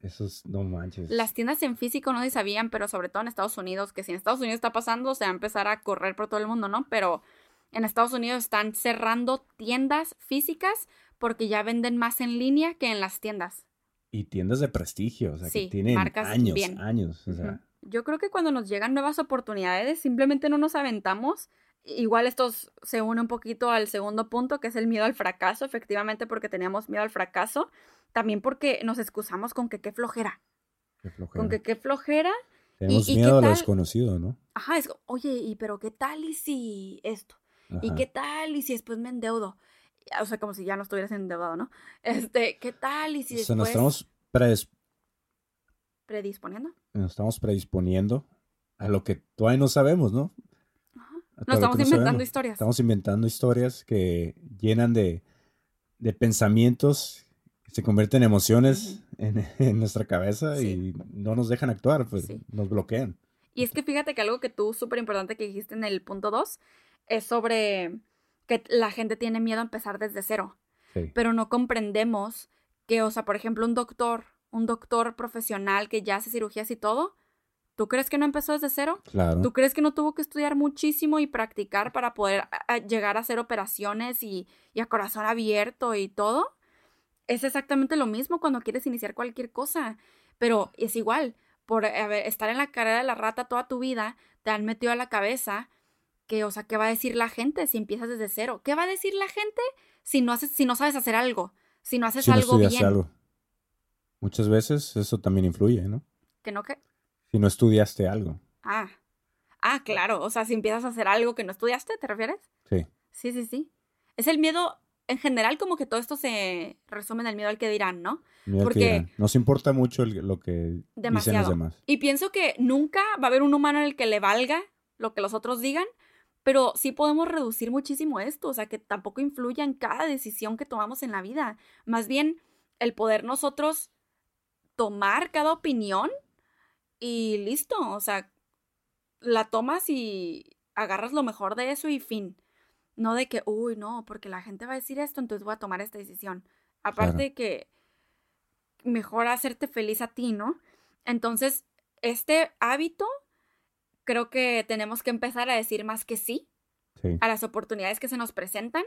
eso es, no manches. Las tiendas en físico no se sabían, pero sobre todo en Estados Unidos, que si en Estados Unidos está pasando, se va a empezar a correr por todo el mundo, ¿no? Pero en Estados Unidos están cerrando tiendas físicas porque ya venden más en línea que en las tiendas. Y tiendas de prestigio, o sea, Sí, que tienen marcas años, bien. años, o sea, Ujú. Yo creo que cuando nos llegan nuevas oportunidades, simplemente no nos aventamos. Igual esto se une un poquito al segundo punto, que es el miedo al fracaso, efectivamente porque teníamos miedo al fracaso, también porque nos excusamos con que qué flojera, qué flojera. con que qué flojera. Tenemos y- y miedo qué a lo desconocido, ¿no? Ajá, es, oye, y pero qué tal y si esto, y qué tal y si después me endeudo. O sea, como si ya no estuvieras endeudado, ¿no? Este, ¿qué tal y si O sea, nos después estamos, predis- predisponiendo? nos estamos predisponiendo a lo que todavía no sabemos, ¿no? Ajá. Nos estamos no inventando sabemos. historias. Estamos inventando historias que llenan de, de pensamientos, que se convierten en emociones en, en nuestra cabeza Sí. y no nos dejan actuar, pues Sí. nos bloquean. Y es que fíjate que algo que tú, súper importante que dijiste en el punto 2, es sobre que la gente tiene miedo a empezar desde cero, Sí. pero no comprendemos que, o sea, por ejemplo, un doctor, un doctor profesional que ya hace cirugías y todo, ¿tú crees que no empezó desde cero? Claro. ¿Tú crees que no tuvo que estudiar muchísimo y practicar para poder a- a llegar a hacer operaciones y, y a corazón abierto y todo? Es exactamente lo mismo cuando quieres iniciar cualquier cosa, pero es igual, por a ver, estar en la carrera de la rata toda tu vida, te han metido a la cabeza que, o sea, ¿qué va a decir la gente si empiezas desde cero? ¿Qué va a decir la gente si no haces, si no sabes hacer algo? Si no haces si no algo bien. algo. Muchas veces eso también influye, ¿no? ¿Que no que? Si no estudiaste algo. Ah. Ah, claro. O sea, si empiezas a hacer algo que no estudiaste, ¿te refieres? Sí. Sí, sí, sí. Es el miedo, en general, como que todo esto se resume en el miedo al que dirán, ¿no? Que Porque- dirán. Nos importa mucho el- lo que dicen los demás. Y pienso que nunca va a haber un humano en el que le valga lo que los otros digan, pero sí podemos reducir muchísimo esto, o sea, que tampoco influya en cada decisión que tomamos en la vida. Más bien, el poder nosotros tomar cada opinión y listo, o sea, la tomas y agarras lo mejor de eso y fin. No de que, uy, no, porque la gente va a decir esto, entonces voy a tomar esta decisión. Aparte que mejor hacerte feliz a ti, ¿no? Entonces, este hábito, creo que tenemos que empezar a decir más que sí Sí. a las oportunidades que se nos presentan.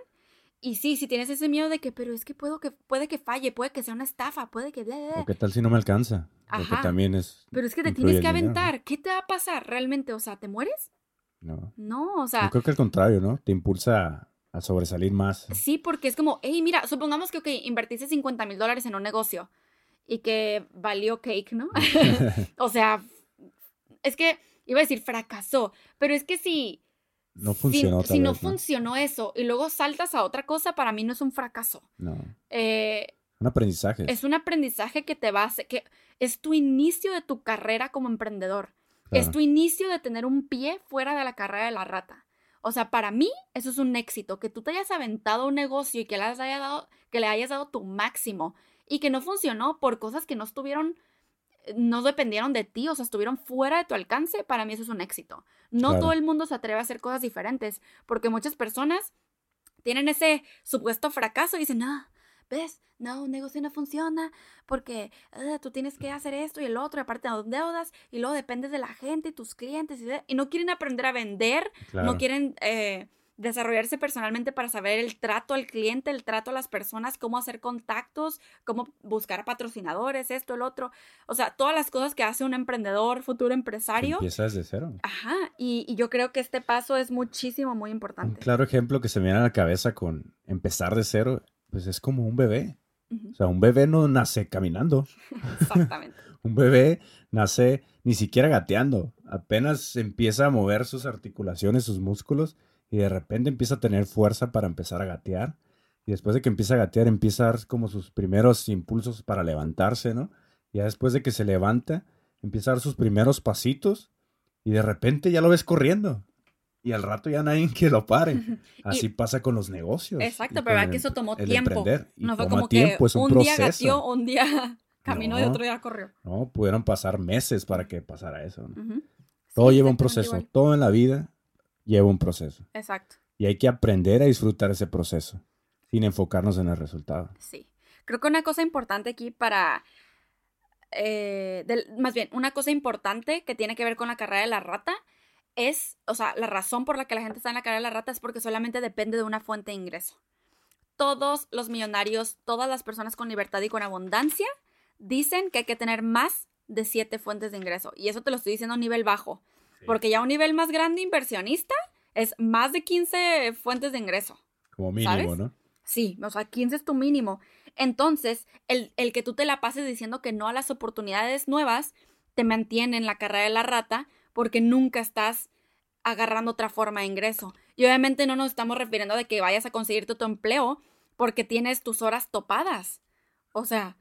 Y sí, si tienes ese miedo de que, pero es que puedo que puede que falle, puede que sea una estafa, puede que... bla, bla, bla". ¿O qué tal si no me alcanza? Ajá. también es... Pero es que te tienes que aventar. ¿Qué te va a pasar realmente? O sea, ¿te mueres? No. No, o sea, Yo creo que al contrario, ¿no? Te impulsa a, a sobresalir más. sí, porque es como, hey, mira, supongamos que, ok, invertiste 50 mil dólares en un negocio y que valió cake, ¿no? o sea, es que iba a decir fracasó, pero es que si, No si- funcionó si, tal no vez, ¿no? funcionó eso y luego saltas a otra cosa, para mí no es un fracaso. No. Eh, Un aprendizaje. es un aprendizaje que te va a hacer, que es tu inicio de tu carrera como emprendedor. Es tu inicio de tener un pie fuera de la carrera de la rata. O sea, para mí eso es un éxito, que tú te hayas aventado a un negocio y que le, hayas dado, que le hayas dado tu máximo y que no funcionó por cosas que no estuvieron no dependieron de ti, o sea, estuvieron fuera de tu alcance, para mí eso es un éxito. No Claro. todo el mundo se atreve a hacer cosas diferentes, porque muchas personas tienen ese supuesto fracaso y dicen, no, ves, no, un negocio no funciona porque ah, tú tienes que hacer esto y el otro, y aparte de deudas, y luego dependes de la gente y tus clientes, y, de- y no quieren aprender a vender, Claro. no quieren eh, desarrollarse personalmente para saber el trato al cliente, el trato a las personas, cómo hacer contactos, cómo buscar patrocinadores, esto, el otro. O sea, todas las cosas que hace un emprendedor, futuro empresario. Empieza desde cero. Ajá, y, y yo creo que este paso es muchísimo, muy Un importante. claro ejemplo que se me viene a la cabeza con empezar de cero, pues es como un bebé. O sea, un bebé no nace caminando. Exactamente. Un bebé nace ni siquiera gateando. Apenas empieza a mover sus articulaciones, sus músculos, y de repente empieza a tener fuerza para empezar a gatear. Y después de que empieza a gatear, empieza a dar como sus primeros impulsos para levantarse, ¿no? Y ya después de que se levanta, empieza a dar sus primeros pasitos, y de repente ya lo ves corriendo. Y al rato ya no hay quien lo pare. Así pasa con los negocios. Exacto, y pero verdad que eso tomó el tiempo. emprender. Y No fue como que tiempo, es un, un, día gateó, un día caminó y No. otro día corrió. No, pudieron pasar meses para que pasara eso. ¿no? Ujú. Todo Sí, lleva un proceso. igual. Todo en la vida lleva un proceso. Exacto, Y hay que aprender a disfrutar ese proceso sin enfocarnos en el resultado. sí. Creo que una cosa importante aquí para... eh, del- más bien, una cosa importante que tiene que ver con la carrera de la rata es, o sea, la razón por la que la gente está en la carrera de la rata es porque solamente depende de una fuente de ingreso. Todos los millonarios, todas las personas con libertad y con abundancia dicen que hay que tener más de siete fuentes de ingreso. Y eso te lo estoy diciendo a nivel bajo. Porque ya un nivel más grande inversionista es más de 15 fuentes de ingreso. Como mínimo, ¿Sabes? ¿no? Sí, o sea, 15 es tu mínimo. Entonces, el, el que tú te la pases diciendo que no a las oportunidades nuevas te mantiene en la carrera de la rata porque nunca estás agarrando otra forma de ingreso. Y obviamente no nos estamos refiriendo de que vayas a conseguirte tu empleo porque tienes tus horas topadas. O sea,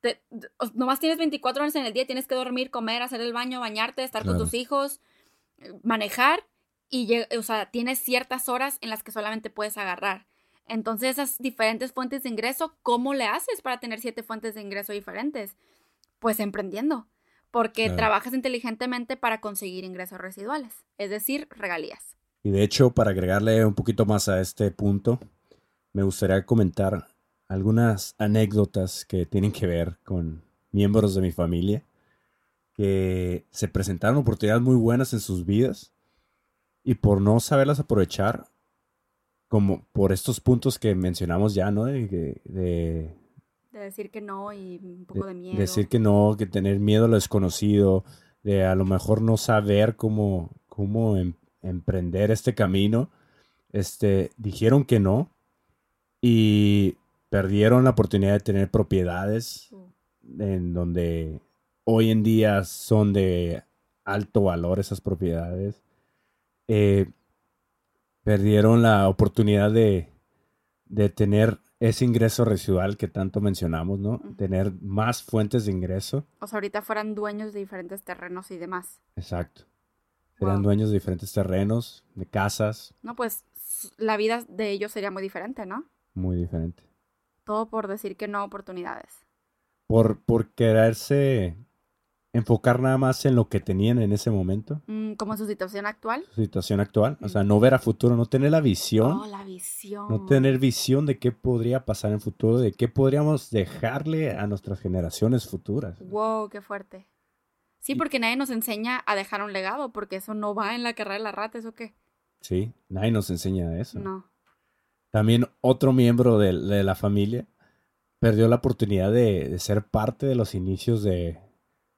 te- o- nomás tienes 24 horas en el día, tienes que dormir, comer, hacer el baño, bañarte, estar Claro. con tus hijos, manejar y, o sea, tienes ciertas horas en las que solamente puedes agarrar. Entonces, esas diferentes fuentes de ingreso, ¿cómo le haces para tener siete fuentes de ingreso diferentes? Pues emprendiendo, porque Claro. trabajas inteligentemente para conseguir ingresos residuales, es decir, regalías. Y de hecho, para agregarle un poquito más a este punto, me gustaría comentar algunas anécdotas que tienen que ver con miembros de mi familia que se presentaron oportunidades muy buenas en sus vidas y por no saberlas aprovechar, como por estos puntos que mencionamos ya, ¿no? De, de- de De decir que no y un poco de, miedo. decir que no, que tener miedo a lo desconocido, de a lo mejor no saber cómo, cómo em- emprender este camino, este, dijeron que no y perdieron la oportunidad de tener propiedades Uh, en donde hoy en día son de alto valor esas propiedades. Eh, perdieron la oportunidad de, de tener ese ingreso residual que tanto mencionamos, ¿no? Tener más fuentes de ingreso. O sea, ahorita fueran dueños de diferentes terrenos y demás. Exacto. Wow. dueños de diferentes terrenos, de casas, No, pues la vida de ellos sería muy diferente, ¿no? muy diferente. Todo por decir que no oportunidades. Por, por quererse enfocar nada más en lo que tenían en ese momento, Mm, como en su situación actual. su situación actual. O sea, no ver a futuro, no tener la visión. Oh, la visión. No tener visión de qué podría pasar en el futuro, de qué podríamos dejarle a nuestras generaciones futuras. Wow, qué fuerte. Sí, porque nadie nos enseña a dejar un legado, porque eso no va en la carrera de la rata, ¿eso qué? Sí, nadie nos enseña eso. No. También otro miembro de, de la familia perdió la oportunidad de, de ser parte de los inicios de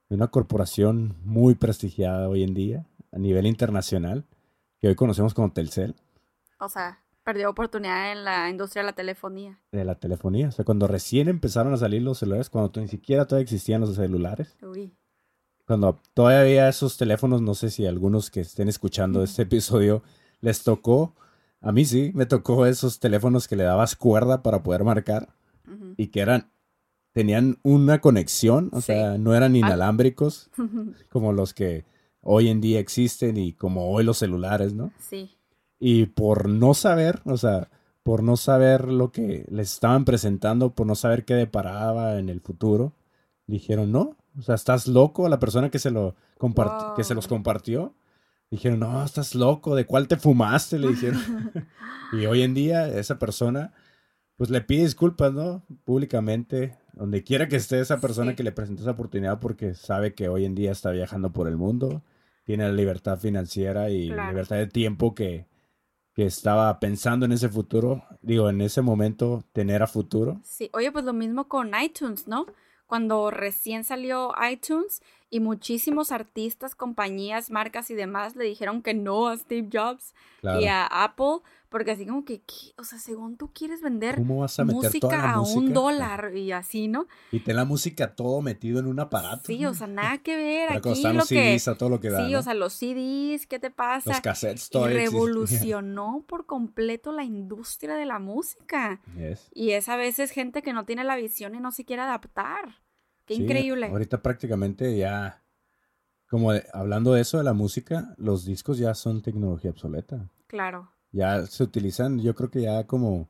una corporación muy prestigiada hoy en día a nivel internacional, que hoy conocemos como Telcel, O sea, perdió oportunidad en la industria de la telefonía. de la telefonía. O sea, cuando recién empezaron a salir los celulares, cuando ni siquiera todavía existían los celulares, Uy. cuando todavía había esos teléfonos, no sé si algunos que estén escuchando este episodio les tocó, a mí sí, me tocó esos teléfonos que le dabas cuerda para poder marcar y que eran, tenían una conexión, o Sí. sea, no eran Ah. inalámbricos como los que hoy en día existen y como hoy los celulares, ¿no? sí. Y por no saber, o sea, por no saber lo que les estaban presentando, por no saber qué deparaba en el futuro, dijeron, no, O sea, ¿estás loco? A la persona que se, lo que se los compartió. Dijeron, no, estás loco, ¿de cuál te fumaste? Le dijeron. y hoy en día esa persona, pues le pide disculpas, ¿no? Públicamente, donde quiera que esté esa persona Sí. que le presentó esa oportunidad porque sabe que hoy en día está viajando por el mundo, tiene la libertad financiera y Claro. libertad de tiempo que, que estaba pensando en ese futuro, digo, en ese momento tener a futuro. Sí, oye, pues lo mismo con iTunes, ¿no? Cuando recién salió iTunes y muchísimos artistas, compañías, marcas y demás le dijeron que no a Steve Jobs Claro. y a Apple, porque así como que, ¿qué? o sea, según tú quieres vender ¿Cómo vas a meter toda música la a música? un dólar y así, ¿no? Y ten la música todo metido en un aparato. Sí, o sea, nada que ver. Para Aquí lo los que... CDs a todo lo que da, Sí, ¿no? o sea, los CDs, ¿qué te pasa? Los cassettes y existen. revolucionó por completo la industria de la música. Yes. Y es a veces gente que no tiene la visión y no se quiere adaptar. Qué Sí, increíble. Ahorita prácticamente ya, como de- hablando de eso de la música, los discos ya son tecnología obsoleta. Claro, Ya se utilizan, yo creo que ya como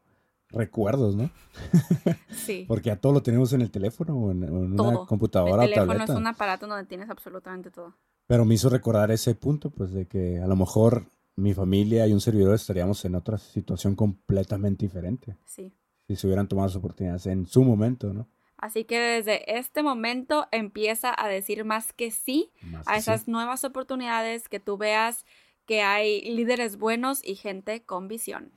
recuerdos, ¿no? sí. Porque ya todo lo tenemos en el teléfono o en, en una computadora El o teléfono tableta. es un aparato donde tienes absolutamente todo. Pero me hizo recordar ese punto, pues de que a lo mejor mi familia y un servidor estaríamos en otra situación completamente diferente Sí. si se hubieran tomado las oportunidades en su momento, ¿no? Así que desde este momento empieza a decir más que sí Más a sí. esas nuevas oportunidades que tú veas que hay líderes buenos y gente con visión.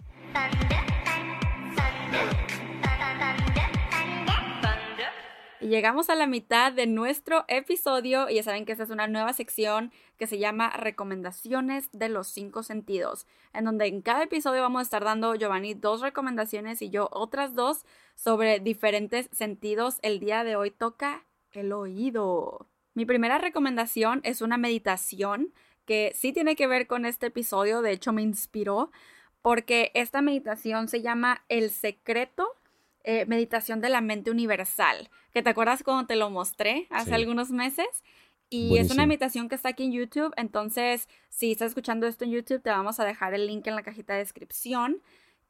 Y llegamos a la mitad de nuestro episodio y ya saben que esta es una nueva sección que se llama Recomendaciones de los cinco sentidos, en donde en cada episodio vamos a estar dando Giovanni dos recomendaciones y yo otras dos sobre diferentes sentidos. El día de hoy toca el oído. Mi primera recomendación es una meditación que sí tiene que ver con este episodio, de hecho me inspiró porque esta meditación se llama El secreto eh, meditación de la mente universal, que te acuerdas cuando te lo mostré hace Sí. algunos meses. Y es una meditación que está aquí en YouTube, entonces si estás escuchando esto en YouTube te vamos a dejar el link en la cajita de descripción.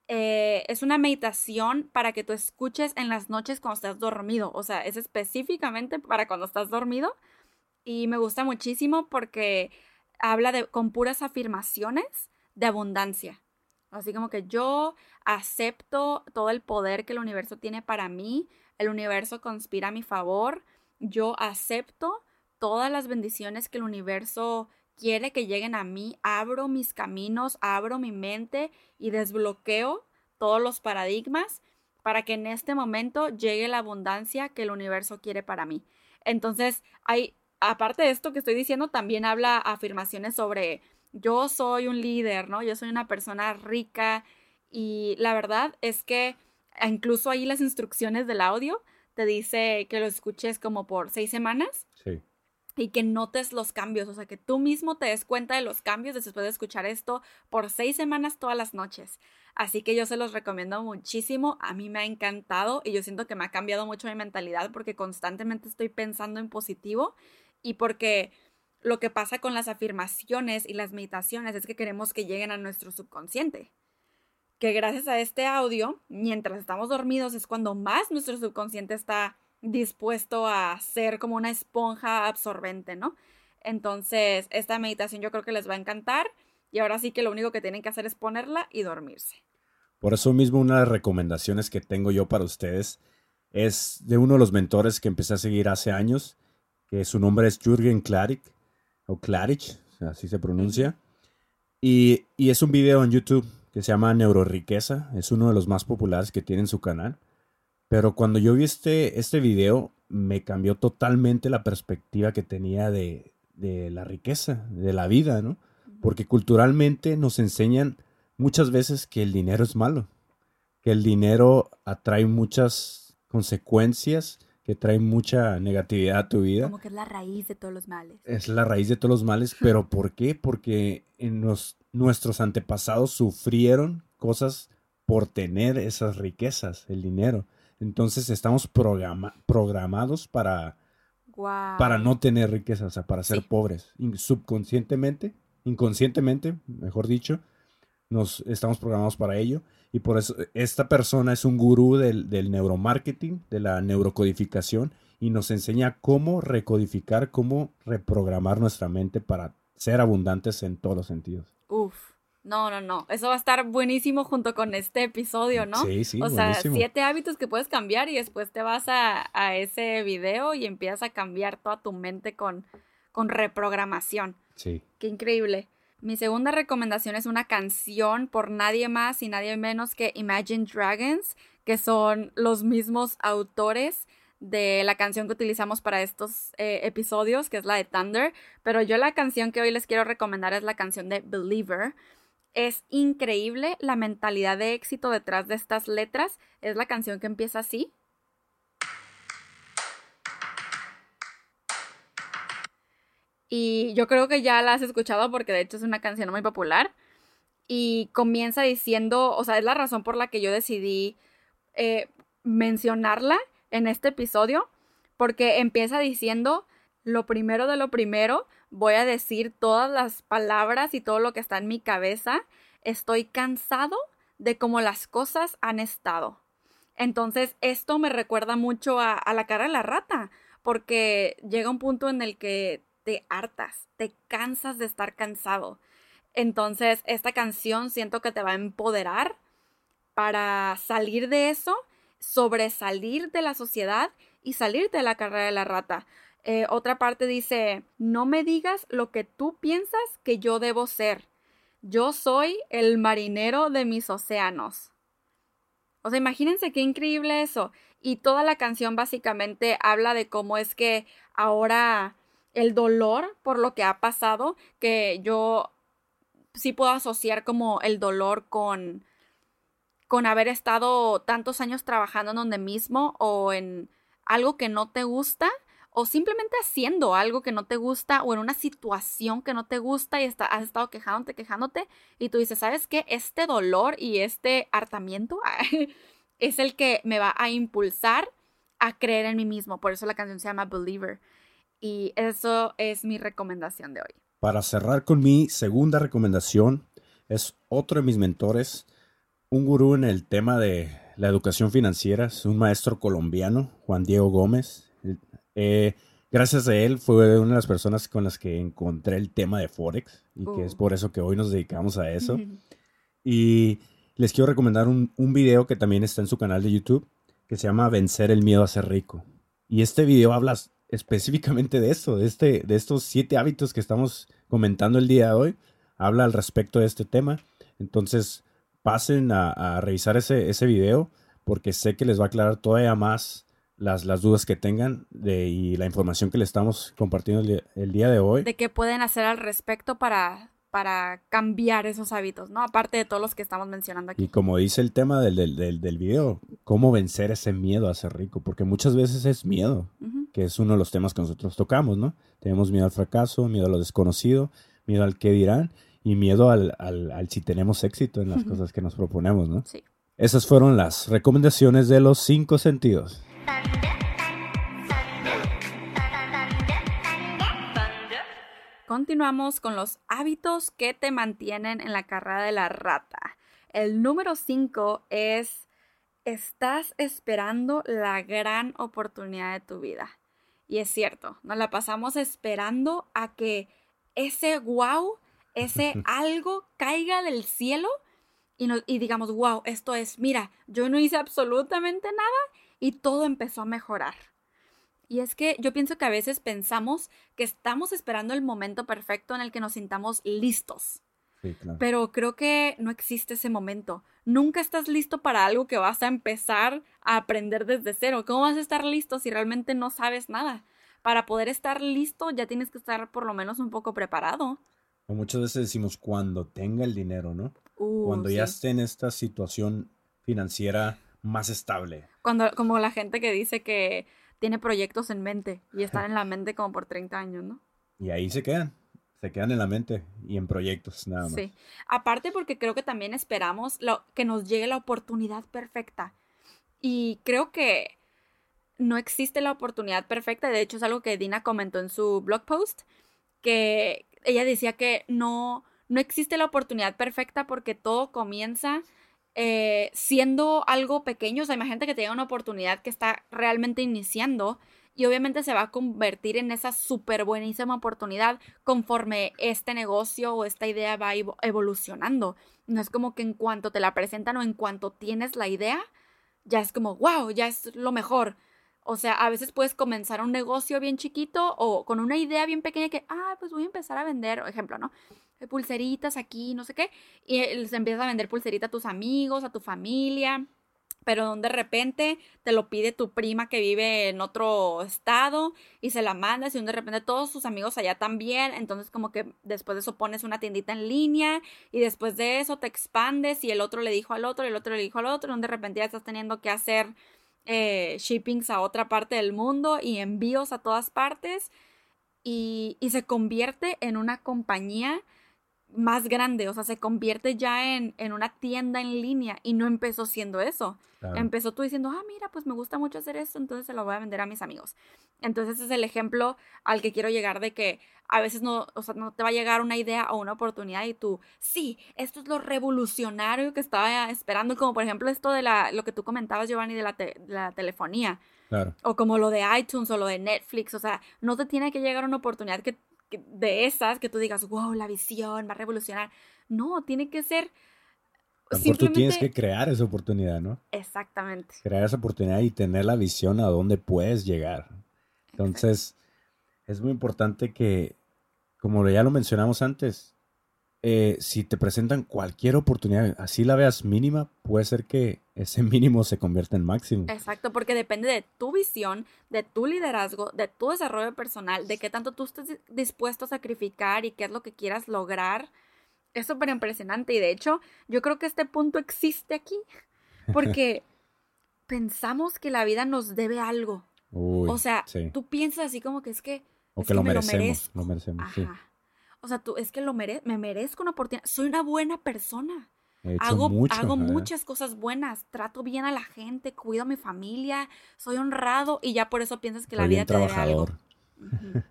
Eh, es una meditación para que tú escuches en las noches cuando estás dormido, o sea, es específicamente para cuando estás dormido y me gusta muchísimo porque habla de con puras afirmaciones de abundancia. Así como que yo acepto todo el poder que el universo tiene para mí, el universo conspira a mi favor, yo acepto todas las bendiciones que el universo quiere que lleguen a mí, abro mis caminos, abro mi mente y desbloqueo todos los paradigmas para que en este momento llegue la abundancia que el universo quiere para mí. Entonces, hay, aparte de esto que estoy diciendo, también habla afirmaciones sobre yo soy un líder, ¿no? Yo soy una persona rica y la verdad es que incluso ahí las instrucciones del audio te dice que lo escuches como por seis semanas Sí. y que notes los cambios, o sea, que tú mismo te des cuenta de los cambios después de escuchar esto por seis semanas todas las noches. Así que yo se los recomiendo muchísimo, a mí me ha encantado y yo siento que me ha cambiado mucho mi mentalidad porque constantemente estoy pensando en positivo y porque lo que pasa con las afirmaciones y las meditaciones es que queremos que lleguen a nuestro subconsciente. Que gracias a este audio, mientras estamos dormidos, es cuando más nuestro subconsciente está dispuesto a ser como una esponja absorbente, ¿no? Entonces, esta meditación yo creo que les va a encantar y ahora sí que lo único que tienen que hacer es ponerla y dormirse. Por eso mismo una de las recomendaciones que tengo yo para ustedes es de uno de los mentores que empecé a seguir hace años, que su nombre es Jürgen Klarik, o Klarich, así se pronuncia. Y, y es un video en YouTube que se llama Neuroriqueza, es uno de los más populares que tiene en su canal. Pero cuando yo vi este, este video, me cambió totalmente la perspectiva que tenía de, de la riqueza, de la vida, ¿no? Porque culturalmente nos enseñan muchas veces que el dinero es malo, que el dinero atrae muchas consecuencias, que trae mucha negatividad a tu vida. Como que es la raíz de todos los males. Es la raíz de todos los males, pero ¿por qué? Porque en los, nuestros antepasados sufrieron cosas por tener esas riquezas, el dinero. Entonces estamos programa- programados para, para no tener riqueza, o sea, para ser Sí. pobres. Subconscientemente, inconscientemente, mejor dicho, nos estamos programados para ello. Y por eso esta persona es un gurú del, del neuromarketing, de la neurocodificación, y nos enseña cómo recodificar, cómo reprogramar nuestra mente para ser abundantes en todos los sentidos. Uf. No, no, no. Eso va a estar buenísimo junto con este episodio, ¿no? Sí, sí, O sea, siete hábitos que puedes cambiar y después te vas a, a ese video y empiezas a cambiar toda tu mente con, con reprogramación. Sí. Qué increíble. Mi segunda recomendación es una canción por nadie más y nadie menos que Imagine Dragons, que son los mismos autores de la canción que utilizamos para estos eh, episodios, que es la de Thunder. Pero yo la canción que hoy les quiero recomendar es la canción de Believer. Es increíble la mentalidad de éxito detrás de estas letras. Es la canción que empieza así. Y yo creo que ya la has escuchado porque de hecho es una canción muy popular. Y comienza diciendo, o sea, es la razón por la que yo decidí eh, mencionarla en este episodio, porque empieza diciendo, lo primero de lo primero, voy a decir todas las palabras y todo lo que está en mi cabeza. Estoy cansado de cómo las cosas han estado. Entonces, esto me recuerda mucho a, a la cara de la rata, porque llega un punto en el que te hartas, te cansas de estar cansado. Entonces, esta canción siento que te va a empoderar para salir de eso, sobresalir de la sociedad y salir de la carrera de la rata. Eh, otra parte dice, no me digas lo que tú piensas que yo debo ser. Yo soy el marinero de mis océanos. O sea, imagínense qué increíble eso. Y toda la canción básicamente habla de cómo es que ahora el dolor por lo que ha pasado, que yo sí puedo asociar como el dolor con con haber estado tantos años trabajando en donde mismo o en algo que no te gusta o simplemente haciendo algo que no te gusta o en una situación que no te gusta y está, has estado quejándote, quejándote y tú dices, ¿sabes qué? Este dolor y este hartamiento es el que me va a impulsar a creer en mí mismo. Por eso la canción se llama Believer. Y eso es mi recomendación de hoy. Para cerrar con mi segunda recomendación, es otro de mis mentores, un gurú en el tema de la educación financiera, es un maestro colombiano, Juan Diego Gómez. Eh, gracias a él fue una de las personas con las que encontré el tema de Forex y que es Uh. por eso que hoy nos dedicamos a eso. Y les quiero recomendar un, un video que también está en su canal de YouTube que se llama Vencer el miedo a ser rico. Y este video habla específicamente de eso, de, este, de estos siete hábitos que estamos comentando el día de hoy. Habla al respecto de este tema. Entonces, pasen a, revisar ese, ese video porque sé que les va a aclarar todavía más las, las dudas que tengan de, y la información que les estamos compartiendo el, el día de hoy. de qué pueden hacer al respecto para, para cambiar esos hábitos, ¿no? Aparte de todos los que estamos mencionando Y aquí. como dice el tema del, del, del, del video, cómo vencer ese miedo a ser rico, porque muchas veces es miedo, que es uno de los temas que nosotros tocamos, ¿no? Tenemos miedo al fracaso, miedo a lo desconocido, miedo al qué dirán y miedo al, al, al si tenemos éxito en las cosas que nos proponemos, ¿no? Sí. Esas fueron las recomendaciones de los cinco sentidos. Continuamos con los hábitos que te mantienen en la carrera de la rata. El número 5 es, estás esperando la gran oportunidad de tu vida. Y es cierto, nos la pasamos esperando a que ese wow, ese algo caiga del cielo y, nos- y digamos, wow, esto es, mira, yo no hice absolutamente nada y todo empezó a mejorar. Y es que yo pienso que a veces pensamos que estamos esperando el momento perfecto en el que nos sintamos listos. Sí, claro. Pero creo que no existe ese momento. Nunca estás listo para algo que vas a empezar a aprender desde cero. ¿Cómo vas a estar listo si realmente no sabes nada? Para poder estar listo ya tienes que estar por lo menos un poco preparado. O muchas veces decimos cuando tenga el dinero, ¿no? Uh, Cuando ya esté en esta situación financiera más estable. Cuando, como la gente que dice que tiene proyectos en mente y están en la mente como por 30 años, ¿no? Y ahí se quedan. Se quedan en la mente y en proyectos, nada más. Sí. Aparte porque creo que también esperamos lo- que nos llegue la oportunidad perfecta. Y creo que no existe la oportunidad perfecta. De hecho, es algo que Dina comentó en su blog post, que ella decía que no, no existe la oportunidad perfecta porque todo comienza eh, siendo algo pequeño. O sea, imagínate que te llega una oportunidad que está realmente iniciando y obviamente se va a convertir en esa súper buenísima oportunidad conforme este negocio o esta idea va evo- evolucionando. No es como que en cuanto te la presentan o en cuanto tienes la idea, ya es como, wow, ya es lo mejor. O sea, a veces puedes comenzar un negocio bien chiquito o con una idea bien pequeña que, ah, pues voy a empezar a vender, ejemplo, ¿no? Eh, Pulseritas aquí, no sé qué, y eh, les empiezas a vender pulserita a tus amigos, a tu familia, pero de repente te lo pide tu prima que vive en otro estado y se la mandas y de repente todos tus amigos allá también, entonces como que después de eso pones una tiendita en línea y después de eso te expandes y el otro le dijo al otro y el otro le dijo al otro, y de repente ya estás teniendo que hacer eh, shippings a otra parte del mundo y envíos a todas partes y, y se convierte en una compañía más grande, o sea, se convierte ya en, en una tienda en línea y no empezó siendo eso. Claro. Empezó tú diciendo, ah, mira, pues me gusta mucho hacer esto, entonces se lo voy a vender a mis amigos. Entonces ese es el ejemplo al que quiero llegar de que a veces no, o sea, no te va a llegar una idea o una oportunidad y tú, sí, esto es lo revolucionario que estaba esperando, como por ejemplo esto de la, lo que tú comentabas, Giovanni, de la, te- de la telefonía Claro. o como lo de iTunes o lo de Netflix, o sea, no te tiene que llegar una oportunidad que, que- de esas que tú digas, wow, la visión va a revolucionar. No, tiene que ser A lo mejor tú tienes simplemente que crear esa oportunidad, ¿no? exactamente. Crear esa oportunidad y tener la visión a dónde puedes llegar. Entonces, es muy importante que, como ya lo mencionamos antes, eh, si te presentan cualquier oportunidad, así la veas mínima, puede ser que ese mínimo se convierta en máximo. Exacto, porque depende de tu visión, de tu liderazgo, de tu desarrollo personal, de qué tanto tú estés di- dispuesto a sacrificar y qué es lo que quieras lograr. Es súper impresionante y de hecho yo creo que este punto existe aquí porque pensamos que la vida nos debe algo. Uy, o sea, sí. tú piensas así como que es que... o es que lo me merecemos, lo merecemos, sí. O sea, tú es que lo mere me merezco una oportunidad. Soy una buena persona. He Hago, mucho, hago ajá. muchas cosas buenas, trato bien a la gente, cuido a mi familia, soy honrado y ya por eso piensas que la Soy vida un te debe algo. trabajador. Ujú.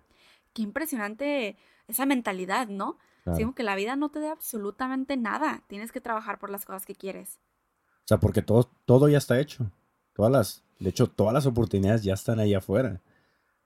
Qué impresionante esa mentalidad, ¿no? claro. Como que la vida no te dé absolutamente nada. Tienes que trabajar por las cosas que quieres. O sea, porque todo, todo ya está hecho. Todas las, de hecho, todas las oportunidades ya están ahí afuera.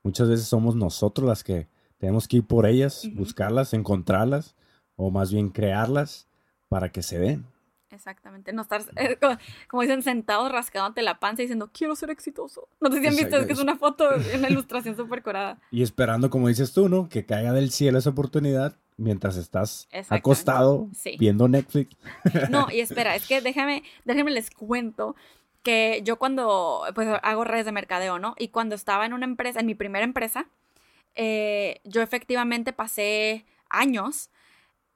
Muchas veces somos nosotros las que tenemos que ir por ellas, buscarlas, encontrarlas, o más bien crearlas para que se den. Exactamente. No estar, eh, como, como dicen, sentados rascándote la panza y diciendo, quiero ser exitoso. No sé si han visto, es que es una foto, una ilustración súper curada. Y esperando, como dices tú, ¿no? Que caiga del cielo esa oportunidad mientras estás acostado Sí. viendo Netflix. No, y espera, es que déjame, déjame les cuento que yo cuando, pues hago redes de mercadeo, ¿no? Y cuando estaba en una empresa, en mi primera empresa, eh, yo efectivamente pasé años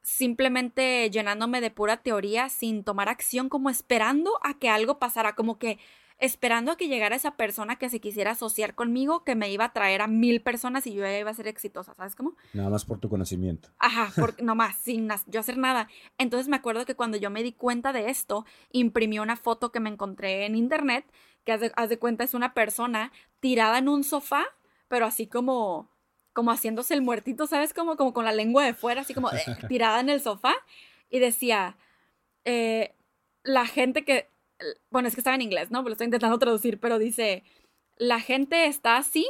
simplemente llenándome de pura teoría sin tomar acción, como esperando a que algo pasara, como que esperando a que llegara esa persona que se quisiera asociar conmigo, que me iba a traer a mil personas y yo ya iba a ser exitosa, ¿sabes cómo? Nada más por tu conocimiento. Ajá, por, nomás, sin yo hacer nada. Entonces me acuerdo que cuando yo me di cuenta de esto, imprimí una foto que me encontré en internet, que haz de, haz de cuenta es una persona tirada en un sofá, pero así como, como haciéndose el muertito, ¿sabes? Como, como con la lengua de fuera, así como eh, tirada en el sofá. Y decía, eh, la gente que, bueno, es que estaba en inglés, ¿no? Pero lo estoy intentando traducir, pero dice, la gente está así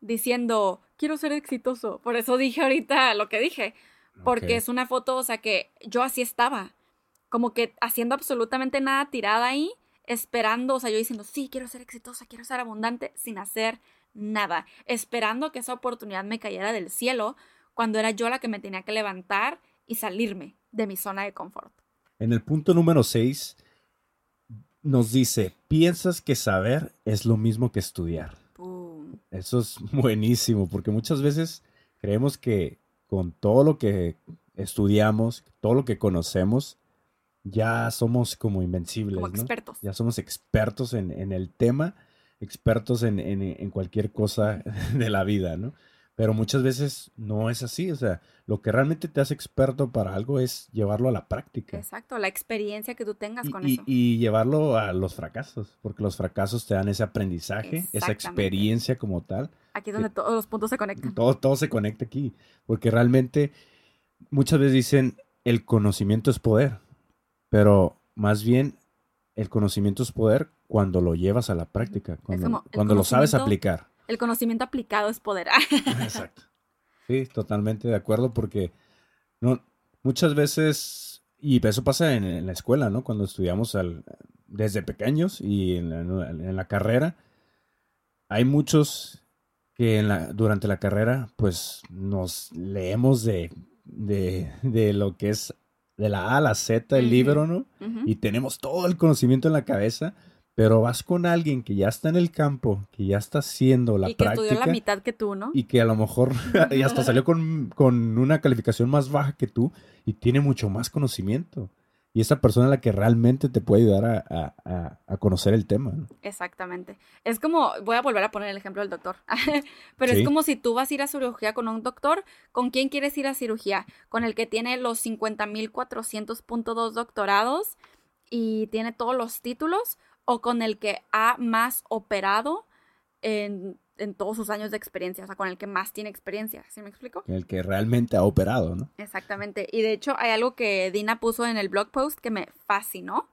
diciendo, quiero ser exitoso. Por eso dije ahorita lo que dije porque es una foto, o sea, que yo así estaba, como que haciendo absolutamente nada, tirada ahí, esperando, o sea, yo diciendo, sí, quiero ser exitosa, quiero ser abundante, sin hacer nada, esperando que esa oportunidad me cayera del cielo, cuando era yo la que me tenía que levantar y salirme de mi zona de confort. En el punto número 6 nos dice, piensas que saber es lo mismo que estudiar. Eso es buenísimo, porque muchas veces creemos que con todo lo que estudiamos, todo lo que conocemos, ya somos como invencibles, Como ¿no? expertos. Ya somos expertos en, en el tema, expertos en, en- en cualquier cosa de la vida, ¿no? Pero muchas veces no es así, o sea, lo que realmente te hace experto para algo es llevarlo a la práctica. Exacto, la experiencia que tú tengas Y, con y- eso. y llevarlo a los fracasos, porque los fracasos te dan ese aprendizaje, esa experiencia como tal. Aquí es donde todos los puntos se conectan. Todo, todo se conecta aquí, porque realmente muchas veces dicen el conocimiento es poder, pero más bien el conocimiento es poder cuando lo llevas a la práctica, cuando, como cuando lo sabes aplicar. El conocimiento aplicado es poder. Exacto. Sí, totalmente de acuerdo porque no, muchas veces, y eso pasa en, en la escuela, ¿no? Cuando estudiamos al, desde pequeños y en la, en la carrera, hay muchos que en la, durante la carrera pues nos leemos de, de, de lo que es de la A a la Z el libro, ¿no? Ujú. y tenemos todo el conocimiento en la cabeza, pero vas con alguien que ya está en el campo, que ya está haciendo la y que estudió práctica la mitad que tú, ¿no? y que a lo mejor y hasta salió con, con una calificación más baja que tú y tiene mucho más conocimiento. Y esa persona es la que realmente te puede ayudar a, a- a- a conocer el tema. ¿no? Exactamente. Es como, voy a volver a poner el ejemplo del doctor, pero Sí. es como si tú vas a ir a cirugía con un doctor, ¿con quién quieres ir a cirugía? ¿Con el que tiene los 50.400.2 doctorados y tiene todos los títulos? ¿O con el que ha más operado en, en todos sus años de experiencia? O sea, con el que más tiene experiencia, ¿sí me explico? El que realmente ha operado, ¿no? Exactamente. Y de hecho hay algo que Dina puso en el blog post que me fascinó.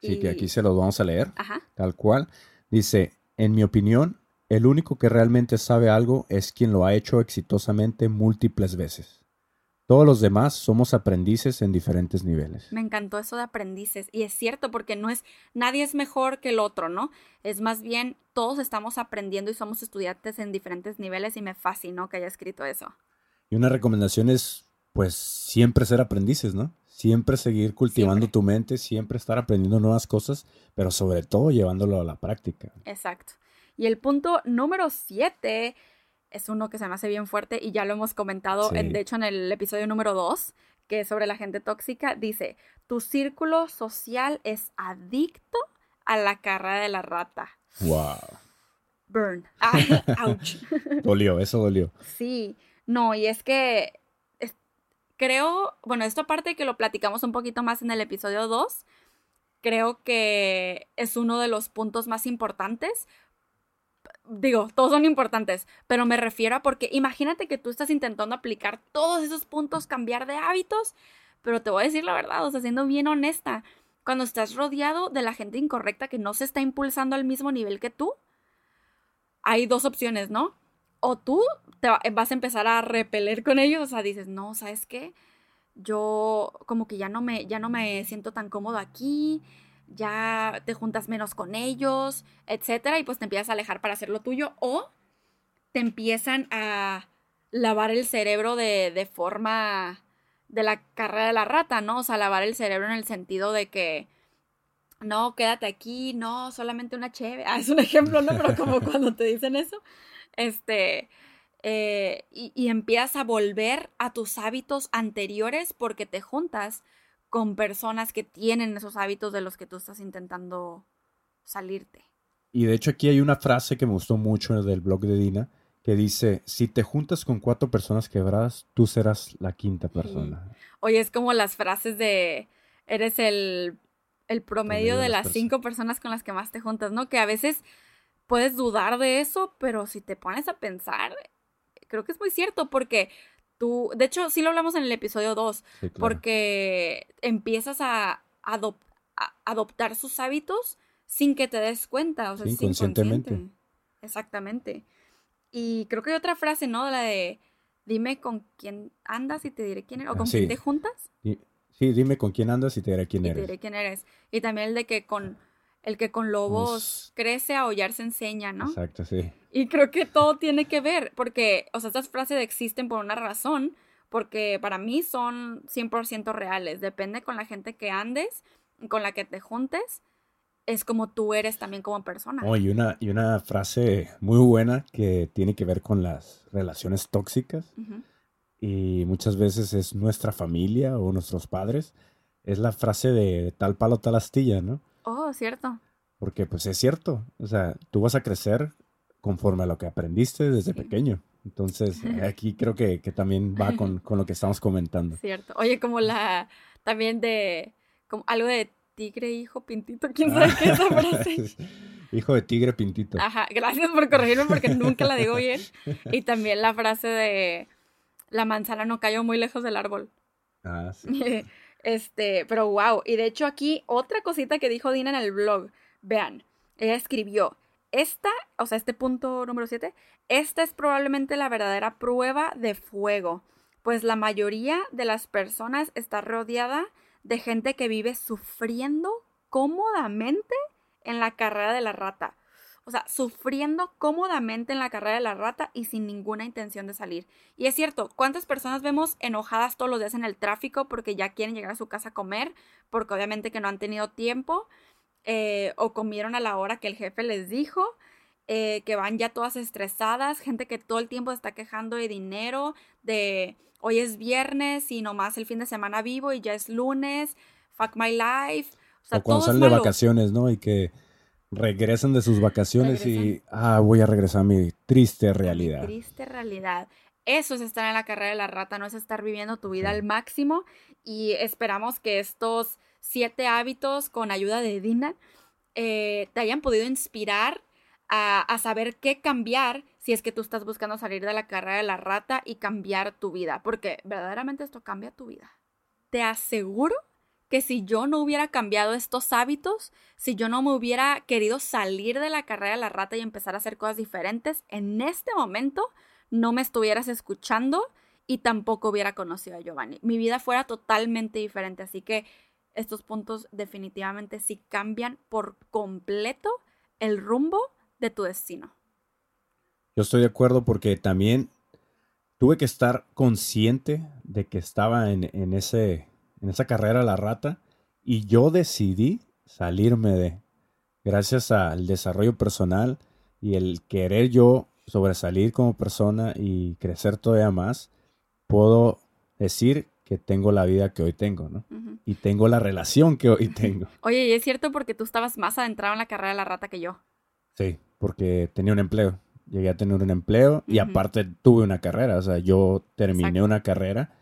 Sí, que aquí se los vamos a leer, Ajá. tal cual. Dice, en mi opinión, el único que realmente sabe algo es quien lo ha hecho exitosamente múltiples veces. Todos los demás somos aprendices en diferentes niveles. Me encantó eso de aprendices. Y es cierto, porque no es, nadie es mejor que el otro, ¿no? Es más bien, todos estamos aprendiendo y somos estudiantes en diferentes niveles y me fascinó que haya escrito eso. Y una recomendación es, pues, siempre ser aprendices, ¿no? Siempre seguir cultivando Siempre. tu mente, siempre estar aprendiendo nuevas cosas, pero sobre todo llevándolo a la práctica. Exacto. Y el punto número siete es uno que se me hace bien fuerte y ya lo hemos comentado, Sí. en- de hecho, en el episodio número dos, que es sobre la gente tóxica. Dice, tu círculo social es adicto a la carrera de la rata. Wow. Burn. Ouch. Dolió, eso dolió. Sí, no, y es que es- creo, bueno, esto aparte que lo platicamos un poquito más en el episodio 2, creo que es uno de los puntos más importantes. Digo, todos son importantes, pero me refiero a porque imagínate que tú estás intentando aplicar todos esos puntos, cambiar de hábitos, pero te voy a decir la verdad, o sea, siendo bien honesta, cuando estás rodeado de la gente incorrecta que no se está impulsando al mismo nivel que tú, hay dos opciones, ¿no? O tú te va- vas a empezar a repeler con ellos, o sea, dices, no, ¿sabes qué? Yo como que ya no me, ya no me siento tan cómodo aquí, ya te juntas menos con ellos, etcétera, y pues te empiezas a alejar para hacer lo tuyo, o te empiezan a lavar el cerebro de, de forma de la carrera de la rata, ¿no? O sea, lavar el cerebro en el sentido de que no, quédate aquí, no, solamente una cheve. Ah, es un ejemplo, ¿no? Pero como cuando te dicen eso, este, eh, y, y empiezas a volver a tus hábitos anteriores porque te juntas con personas que tienen esos hábitos de los que tú estás intentando salirte. Y de hecho aquí hay una frase que me gustó mucho del blog de Dina, que dice, si te juntas con cuatro personas quebradas, tú serás la quinta persona. Oye, es como las frases de, eres el, el promedio de las cinco personas con las que más te juntas, ¿no? Que a veces puedes dudar de eso, pero si te pones a pensar, creo que es muy cierto porque tú, de hecho, sí lo hablamos en el episodio 2, Sí, claro. porque empiezas a, adop- a adoptar sus hábitos sin que te des cuenta, o sea, Sí, inconscientemente. inconsciente. Exactamente. Y creo que hay otra frase, ¿no? La de dime con quién andas y te diré quién eres, o con sí. quién te juntas sí, dime con quién andas y te diré quién y te eres. diré quién eres. Y también el de que con el que con lobos Nos- crece, a aullar se enseña, ¿no? Exacto, sí. Y creo que todo tiene que ver, porque, o sea, estas frases existen por una razón, porque para mí son 100% reales. Depende con la gente que andes, con la que te juntes, es como tú eres también como persona. Oh, y, una, y una frase muy buena que tiene que ver con las relaciones tóxicas y muchas veces es nuestra familia o nuestros padres. Es la frase de tal palo, tal astilla, ¿no? Cierto. Porque pues es cierto, o sea, tú vas a crecer conforme a lo que aprendiste desde Sí. pequeño. Entonces, aquí creo que, que también va con, con lo que estamos comentando. Cierto. Oye, como la, también de, como algo de tigre, hijo, pintito, quién Ah. sabe qué es esa frase. Hijo de tigre pintito. Ajá, gracias por corregirme porque nunca la digo bien. Y también la frase de la manzana no cayó muy lejos del árbol. Ah, sí. Este, pero wow. Y de hecho aquí otra cosita que dijo Dina en el blog. Vean, ella escribió, esta, o sea, este punto número 7, esta es probablemente la verdadera prueba de fuego, pues la mayoría de las personas está rodeada de gente que vive sufriendo cómodamente en la carrera de la rata. O sea, sufriendo cómodamente en la carrera de la rata y sin ninguna intención de salir. Y es cierto, ¿cuántas personas vemos enojadas todos los días en el tráfico porque ya quieren llegar a su casa a comer? Porque obviamente que no han tenido tiempo eh, o comieron a la hora que el jefe les dijo. Eh, que van ya todas estresadas, gente que todo el tiempo está quejando de dinero, de hoy es viernes y nomás el fin de semana vivo y ya es lunes, fuck my life. O, sea, cuando todo es salen de vacaciones, ¿no? Y que regresan de sus vacaciones y, ah, voy a regresar a mi triste realidad. Triste realidad. Eso es estar en la carrera de la rata, no es estar viviendo tu vida Sí. al máximo. Y esperamos que estos siete hábitos, con ayuda de Dina, eh, te hayan podido inspirar a, a saber qué cambiar si es que tú estás buscando salir de la carrera de la rata y cambiar tu vida. Porque verdaderamente esto cambia tu vida. Te aseguro que si yo no hubiera cambiado estos hábitos, si yo no me hubiera querido salir de la carrera de la rata y empezar a hacer cosas diferentes, en este momento no me estuvieras escuchando y tampoco hubiera conocido a Giovanni. Mi vida fuera totalmente diferente, así que estos puntos definitivamente sí cambian por completo el rumbo de tu destino. Yo estoy de acuerdo porque también tuve que estar consciente de que estaba en, en ese, en esa carrera la rata y yo decidí salirme de, gracias al desarrollo personal y el querer yo sobresalir como persona y crecer todavía más, puedo decir que tengo la vida que hoy tengo, ¿no? Y tengo la relación que hoy tengo. Oye, y es cierto porque tú estabas más adentrado en la carrera de la rata que yo. Sí, porque tenía un empleo. Llegué a tener un empleo y aparte tuve una carrera. O sea, yo terminé Exacto. una carrera,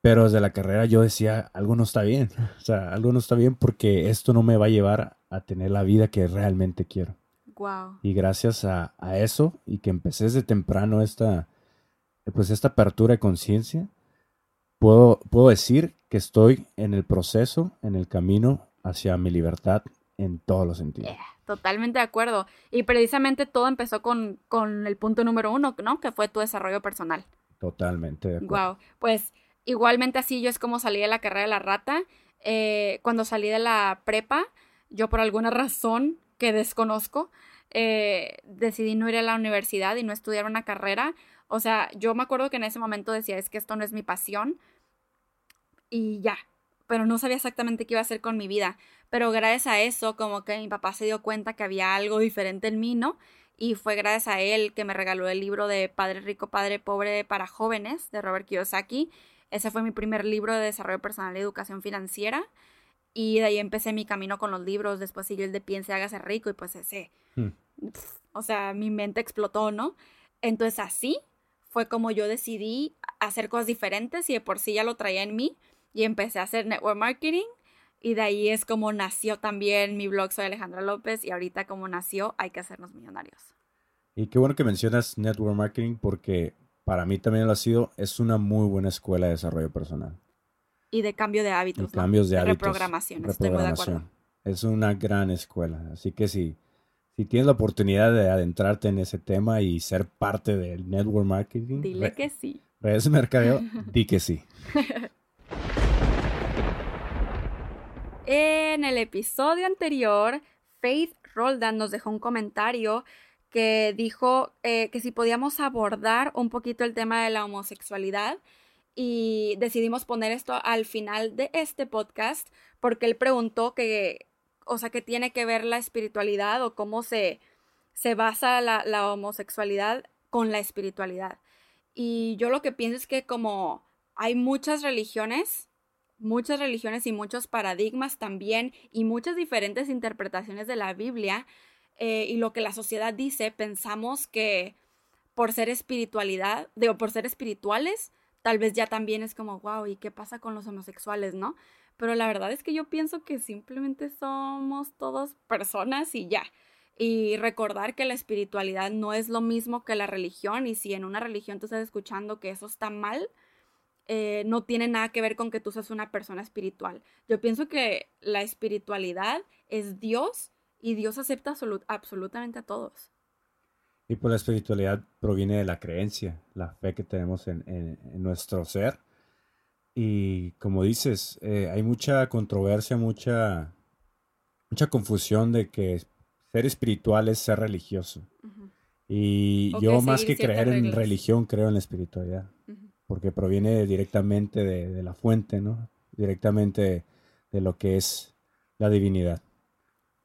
pero desde la carrera yo decía, algo no está bien. O sea, algo no está bien porque esto no me va a llevar a tener la vida que realmente quiero. Wow. Y gracias a, a eso y que empecé desde temprano esta, pues esta apertura de conciencia, puedo, puedo decir que estoy en el proceso, en el camino hacia mi libertad en todos los sentidos. Yeah, totalmente de acuerdo. Y precisamente todo empezó con, con el punto número uno, ¿no? Que fue tu desarrollo personal. Totalmente de acuerdo. Wow. Pues igualmente así yo es como salí de la carrera de la rata. Eh, cuando salí de la prepa, yo por alguna razón que desconozco, eh, decidí no ir a la universidad y no estudiar una carrera. O sea, yo me acuerdo que en ese momento decía, es que esto no es mi pasión. Y ya, pero no sabía exactamente qué iba a hacer con mi vida. Pero gracias a eso, como que mi papá se dio cuenta que había algo diferente en mí, ¿no? Y fue gracias a él que me regaló el libro de Padre Rico, Padre Pobre para jóvenes de Robert Kiyosaki. Ese fue mi primer libro de desarrollo personal y educación financiera. Y de ahí empecé mi camino con los libros. Después siguió el de Piense, hágase rico. Y pues ese, Hmm. pf, o sea, mi mente explotó, ¿no? Entonces así fue como yo decidí hacer cosas diferentes y de por sí ya lo traía en mí. Y empecé a hacer network marketing. Y de ahí es como nació también mi blog Soy Alejandra López. Y ahorita como nació Hay que hacernos millonarios. Y qué bueno que mencionas Network Marketing porque para mí también lo ha sido, es una muy buena escuela de desarrollo personal. Y de cambio de Y hábitos. ¿no? cambios de hábitos. Reprogramación. Estoy muy de acuerdo. Es una gran escuela. Así que si, si tienes la oportunidad de adentrarte en ese tema y ser parte del Network Marketing, Dile que sí. redes de mercadeo, di que sí. En el episodio anterior, Faith Roldan nos dejó un comentario que dijo eh, que si podíamos abordar un poquito el tema de la homosexualidad y decidimos poner esto al final de este podcast porque él preguntó que, o sea, que tiene que ver la espiritualidad o cómo se, se basa la, la homosexualidad con la espiritualidad. Y yo lo que pienso es que como hay muchas religiones, muchas religiones y muchos paradigmas también y muchas diferentes interpretaciones de la Biblia eh, y lo que la sociedad dice, pensamos que por ser espiritualidad, digo, por ser espirituales, tal vez ya también es como, wow, ¿y qué pasa con los homosexuales, no? Pero la verdad es que yo pienso que simplemente somos todos personas y ya. Y recordar que la espiritualidad no es lo mismo que la religión y si en una religión tú estás escuchando que eso está mal, eh, no tiene nada que ver con que tú seas una persona espiritual. Yo pienso que la espiritualidad es Dios y Dios acepta absolutamente a todos. Y pues la espiritualidad proviene de la creencia, la fe que tenemos en, nuestro ser. Y como dices, eh, hay mucha controversia, mucha, mucha confusión de que ser espiritual es ser religioso. Y yo más que creer en religión, creo en la espiritualidad, porque proviene directamente de, la fuente, ¿no? Directamente de lo que es la divinidad,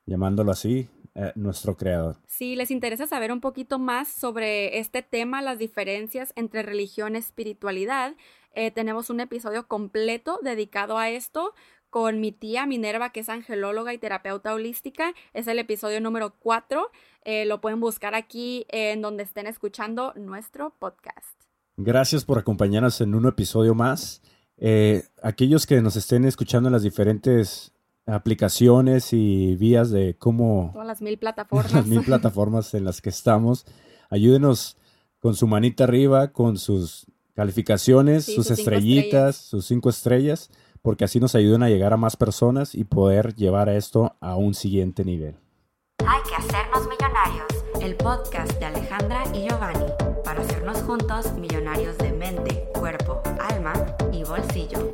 llamándolo así, eh, nuestro creador. Si les interesa saber un poquito más sobre este tema, las diferencias entre religión y espiritualidad, eh, tenemos un episodio completo dedicado a esto con mi tía Minerva, que es angelóloga y terapeuta holística. Es el episodio número 4. Eh, lo pueden buscar aquí en donde estén escuchando nuestro podcast. Gracias por acompañarnos en un episodio más. Aquellos que nos estén escuchando en las diferentes aplicaciones y vías de cómo... Todas las mil plataformas. las mil plataformas en las que estamos. Ayúdenos con su manita arriba, con sus calificaciones, sus, estrellitas, sus cinco estrellas porque así nos ayudan a llegar a más personas y poder llevar esto a un siguiente nivel. Hay que hacernos millonarios, el podcast de Alejandra y Giovanni, para hacernos juntos millonarios de mente, cuerpo, alma y bolsillo.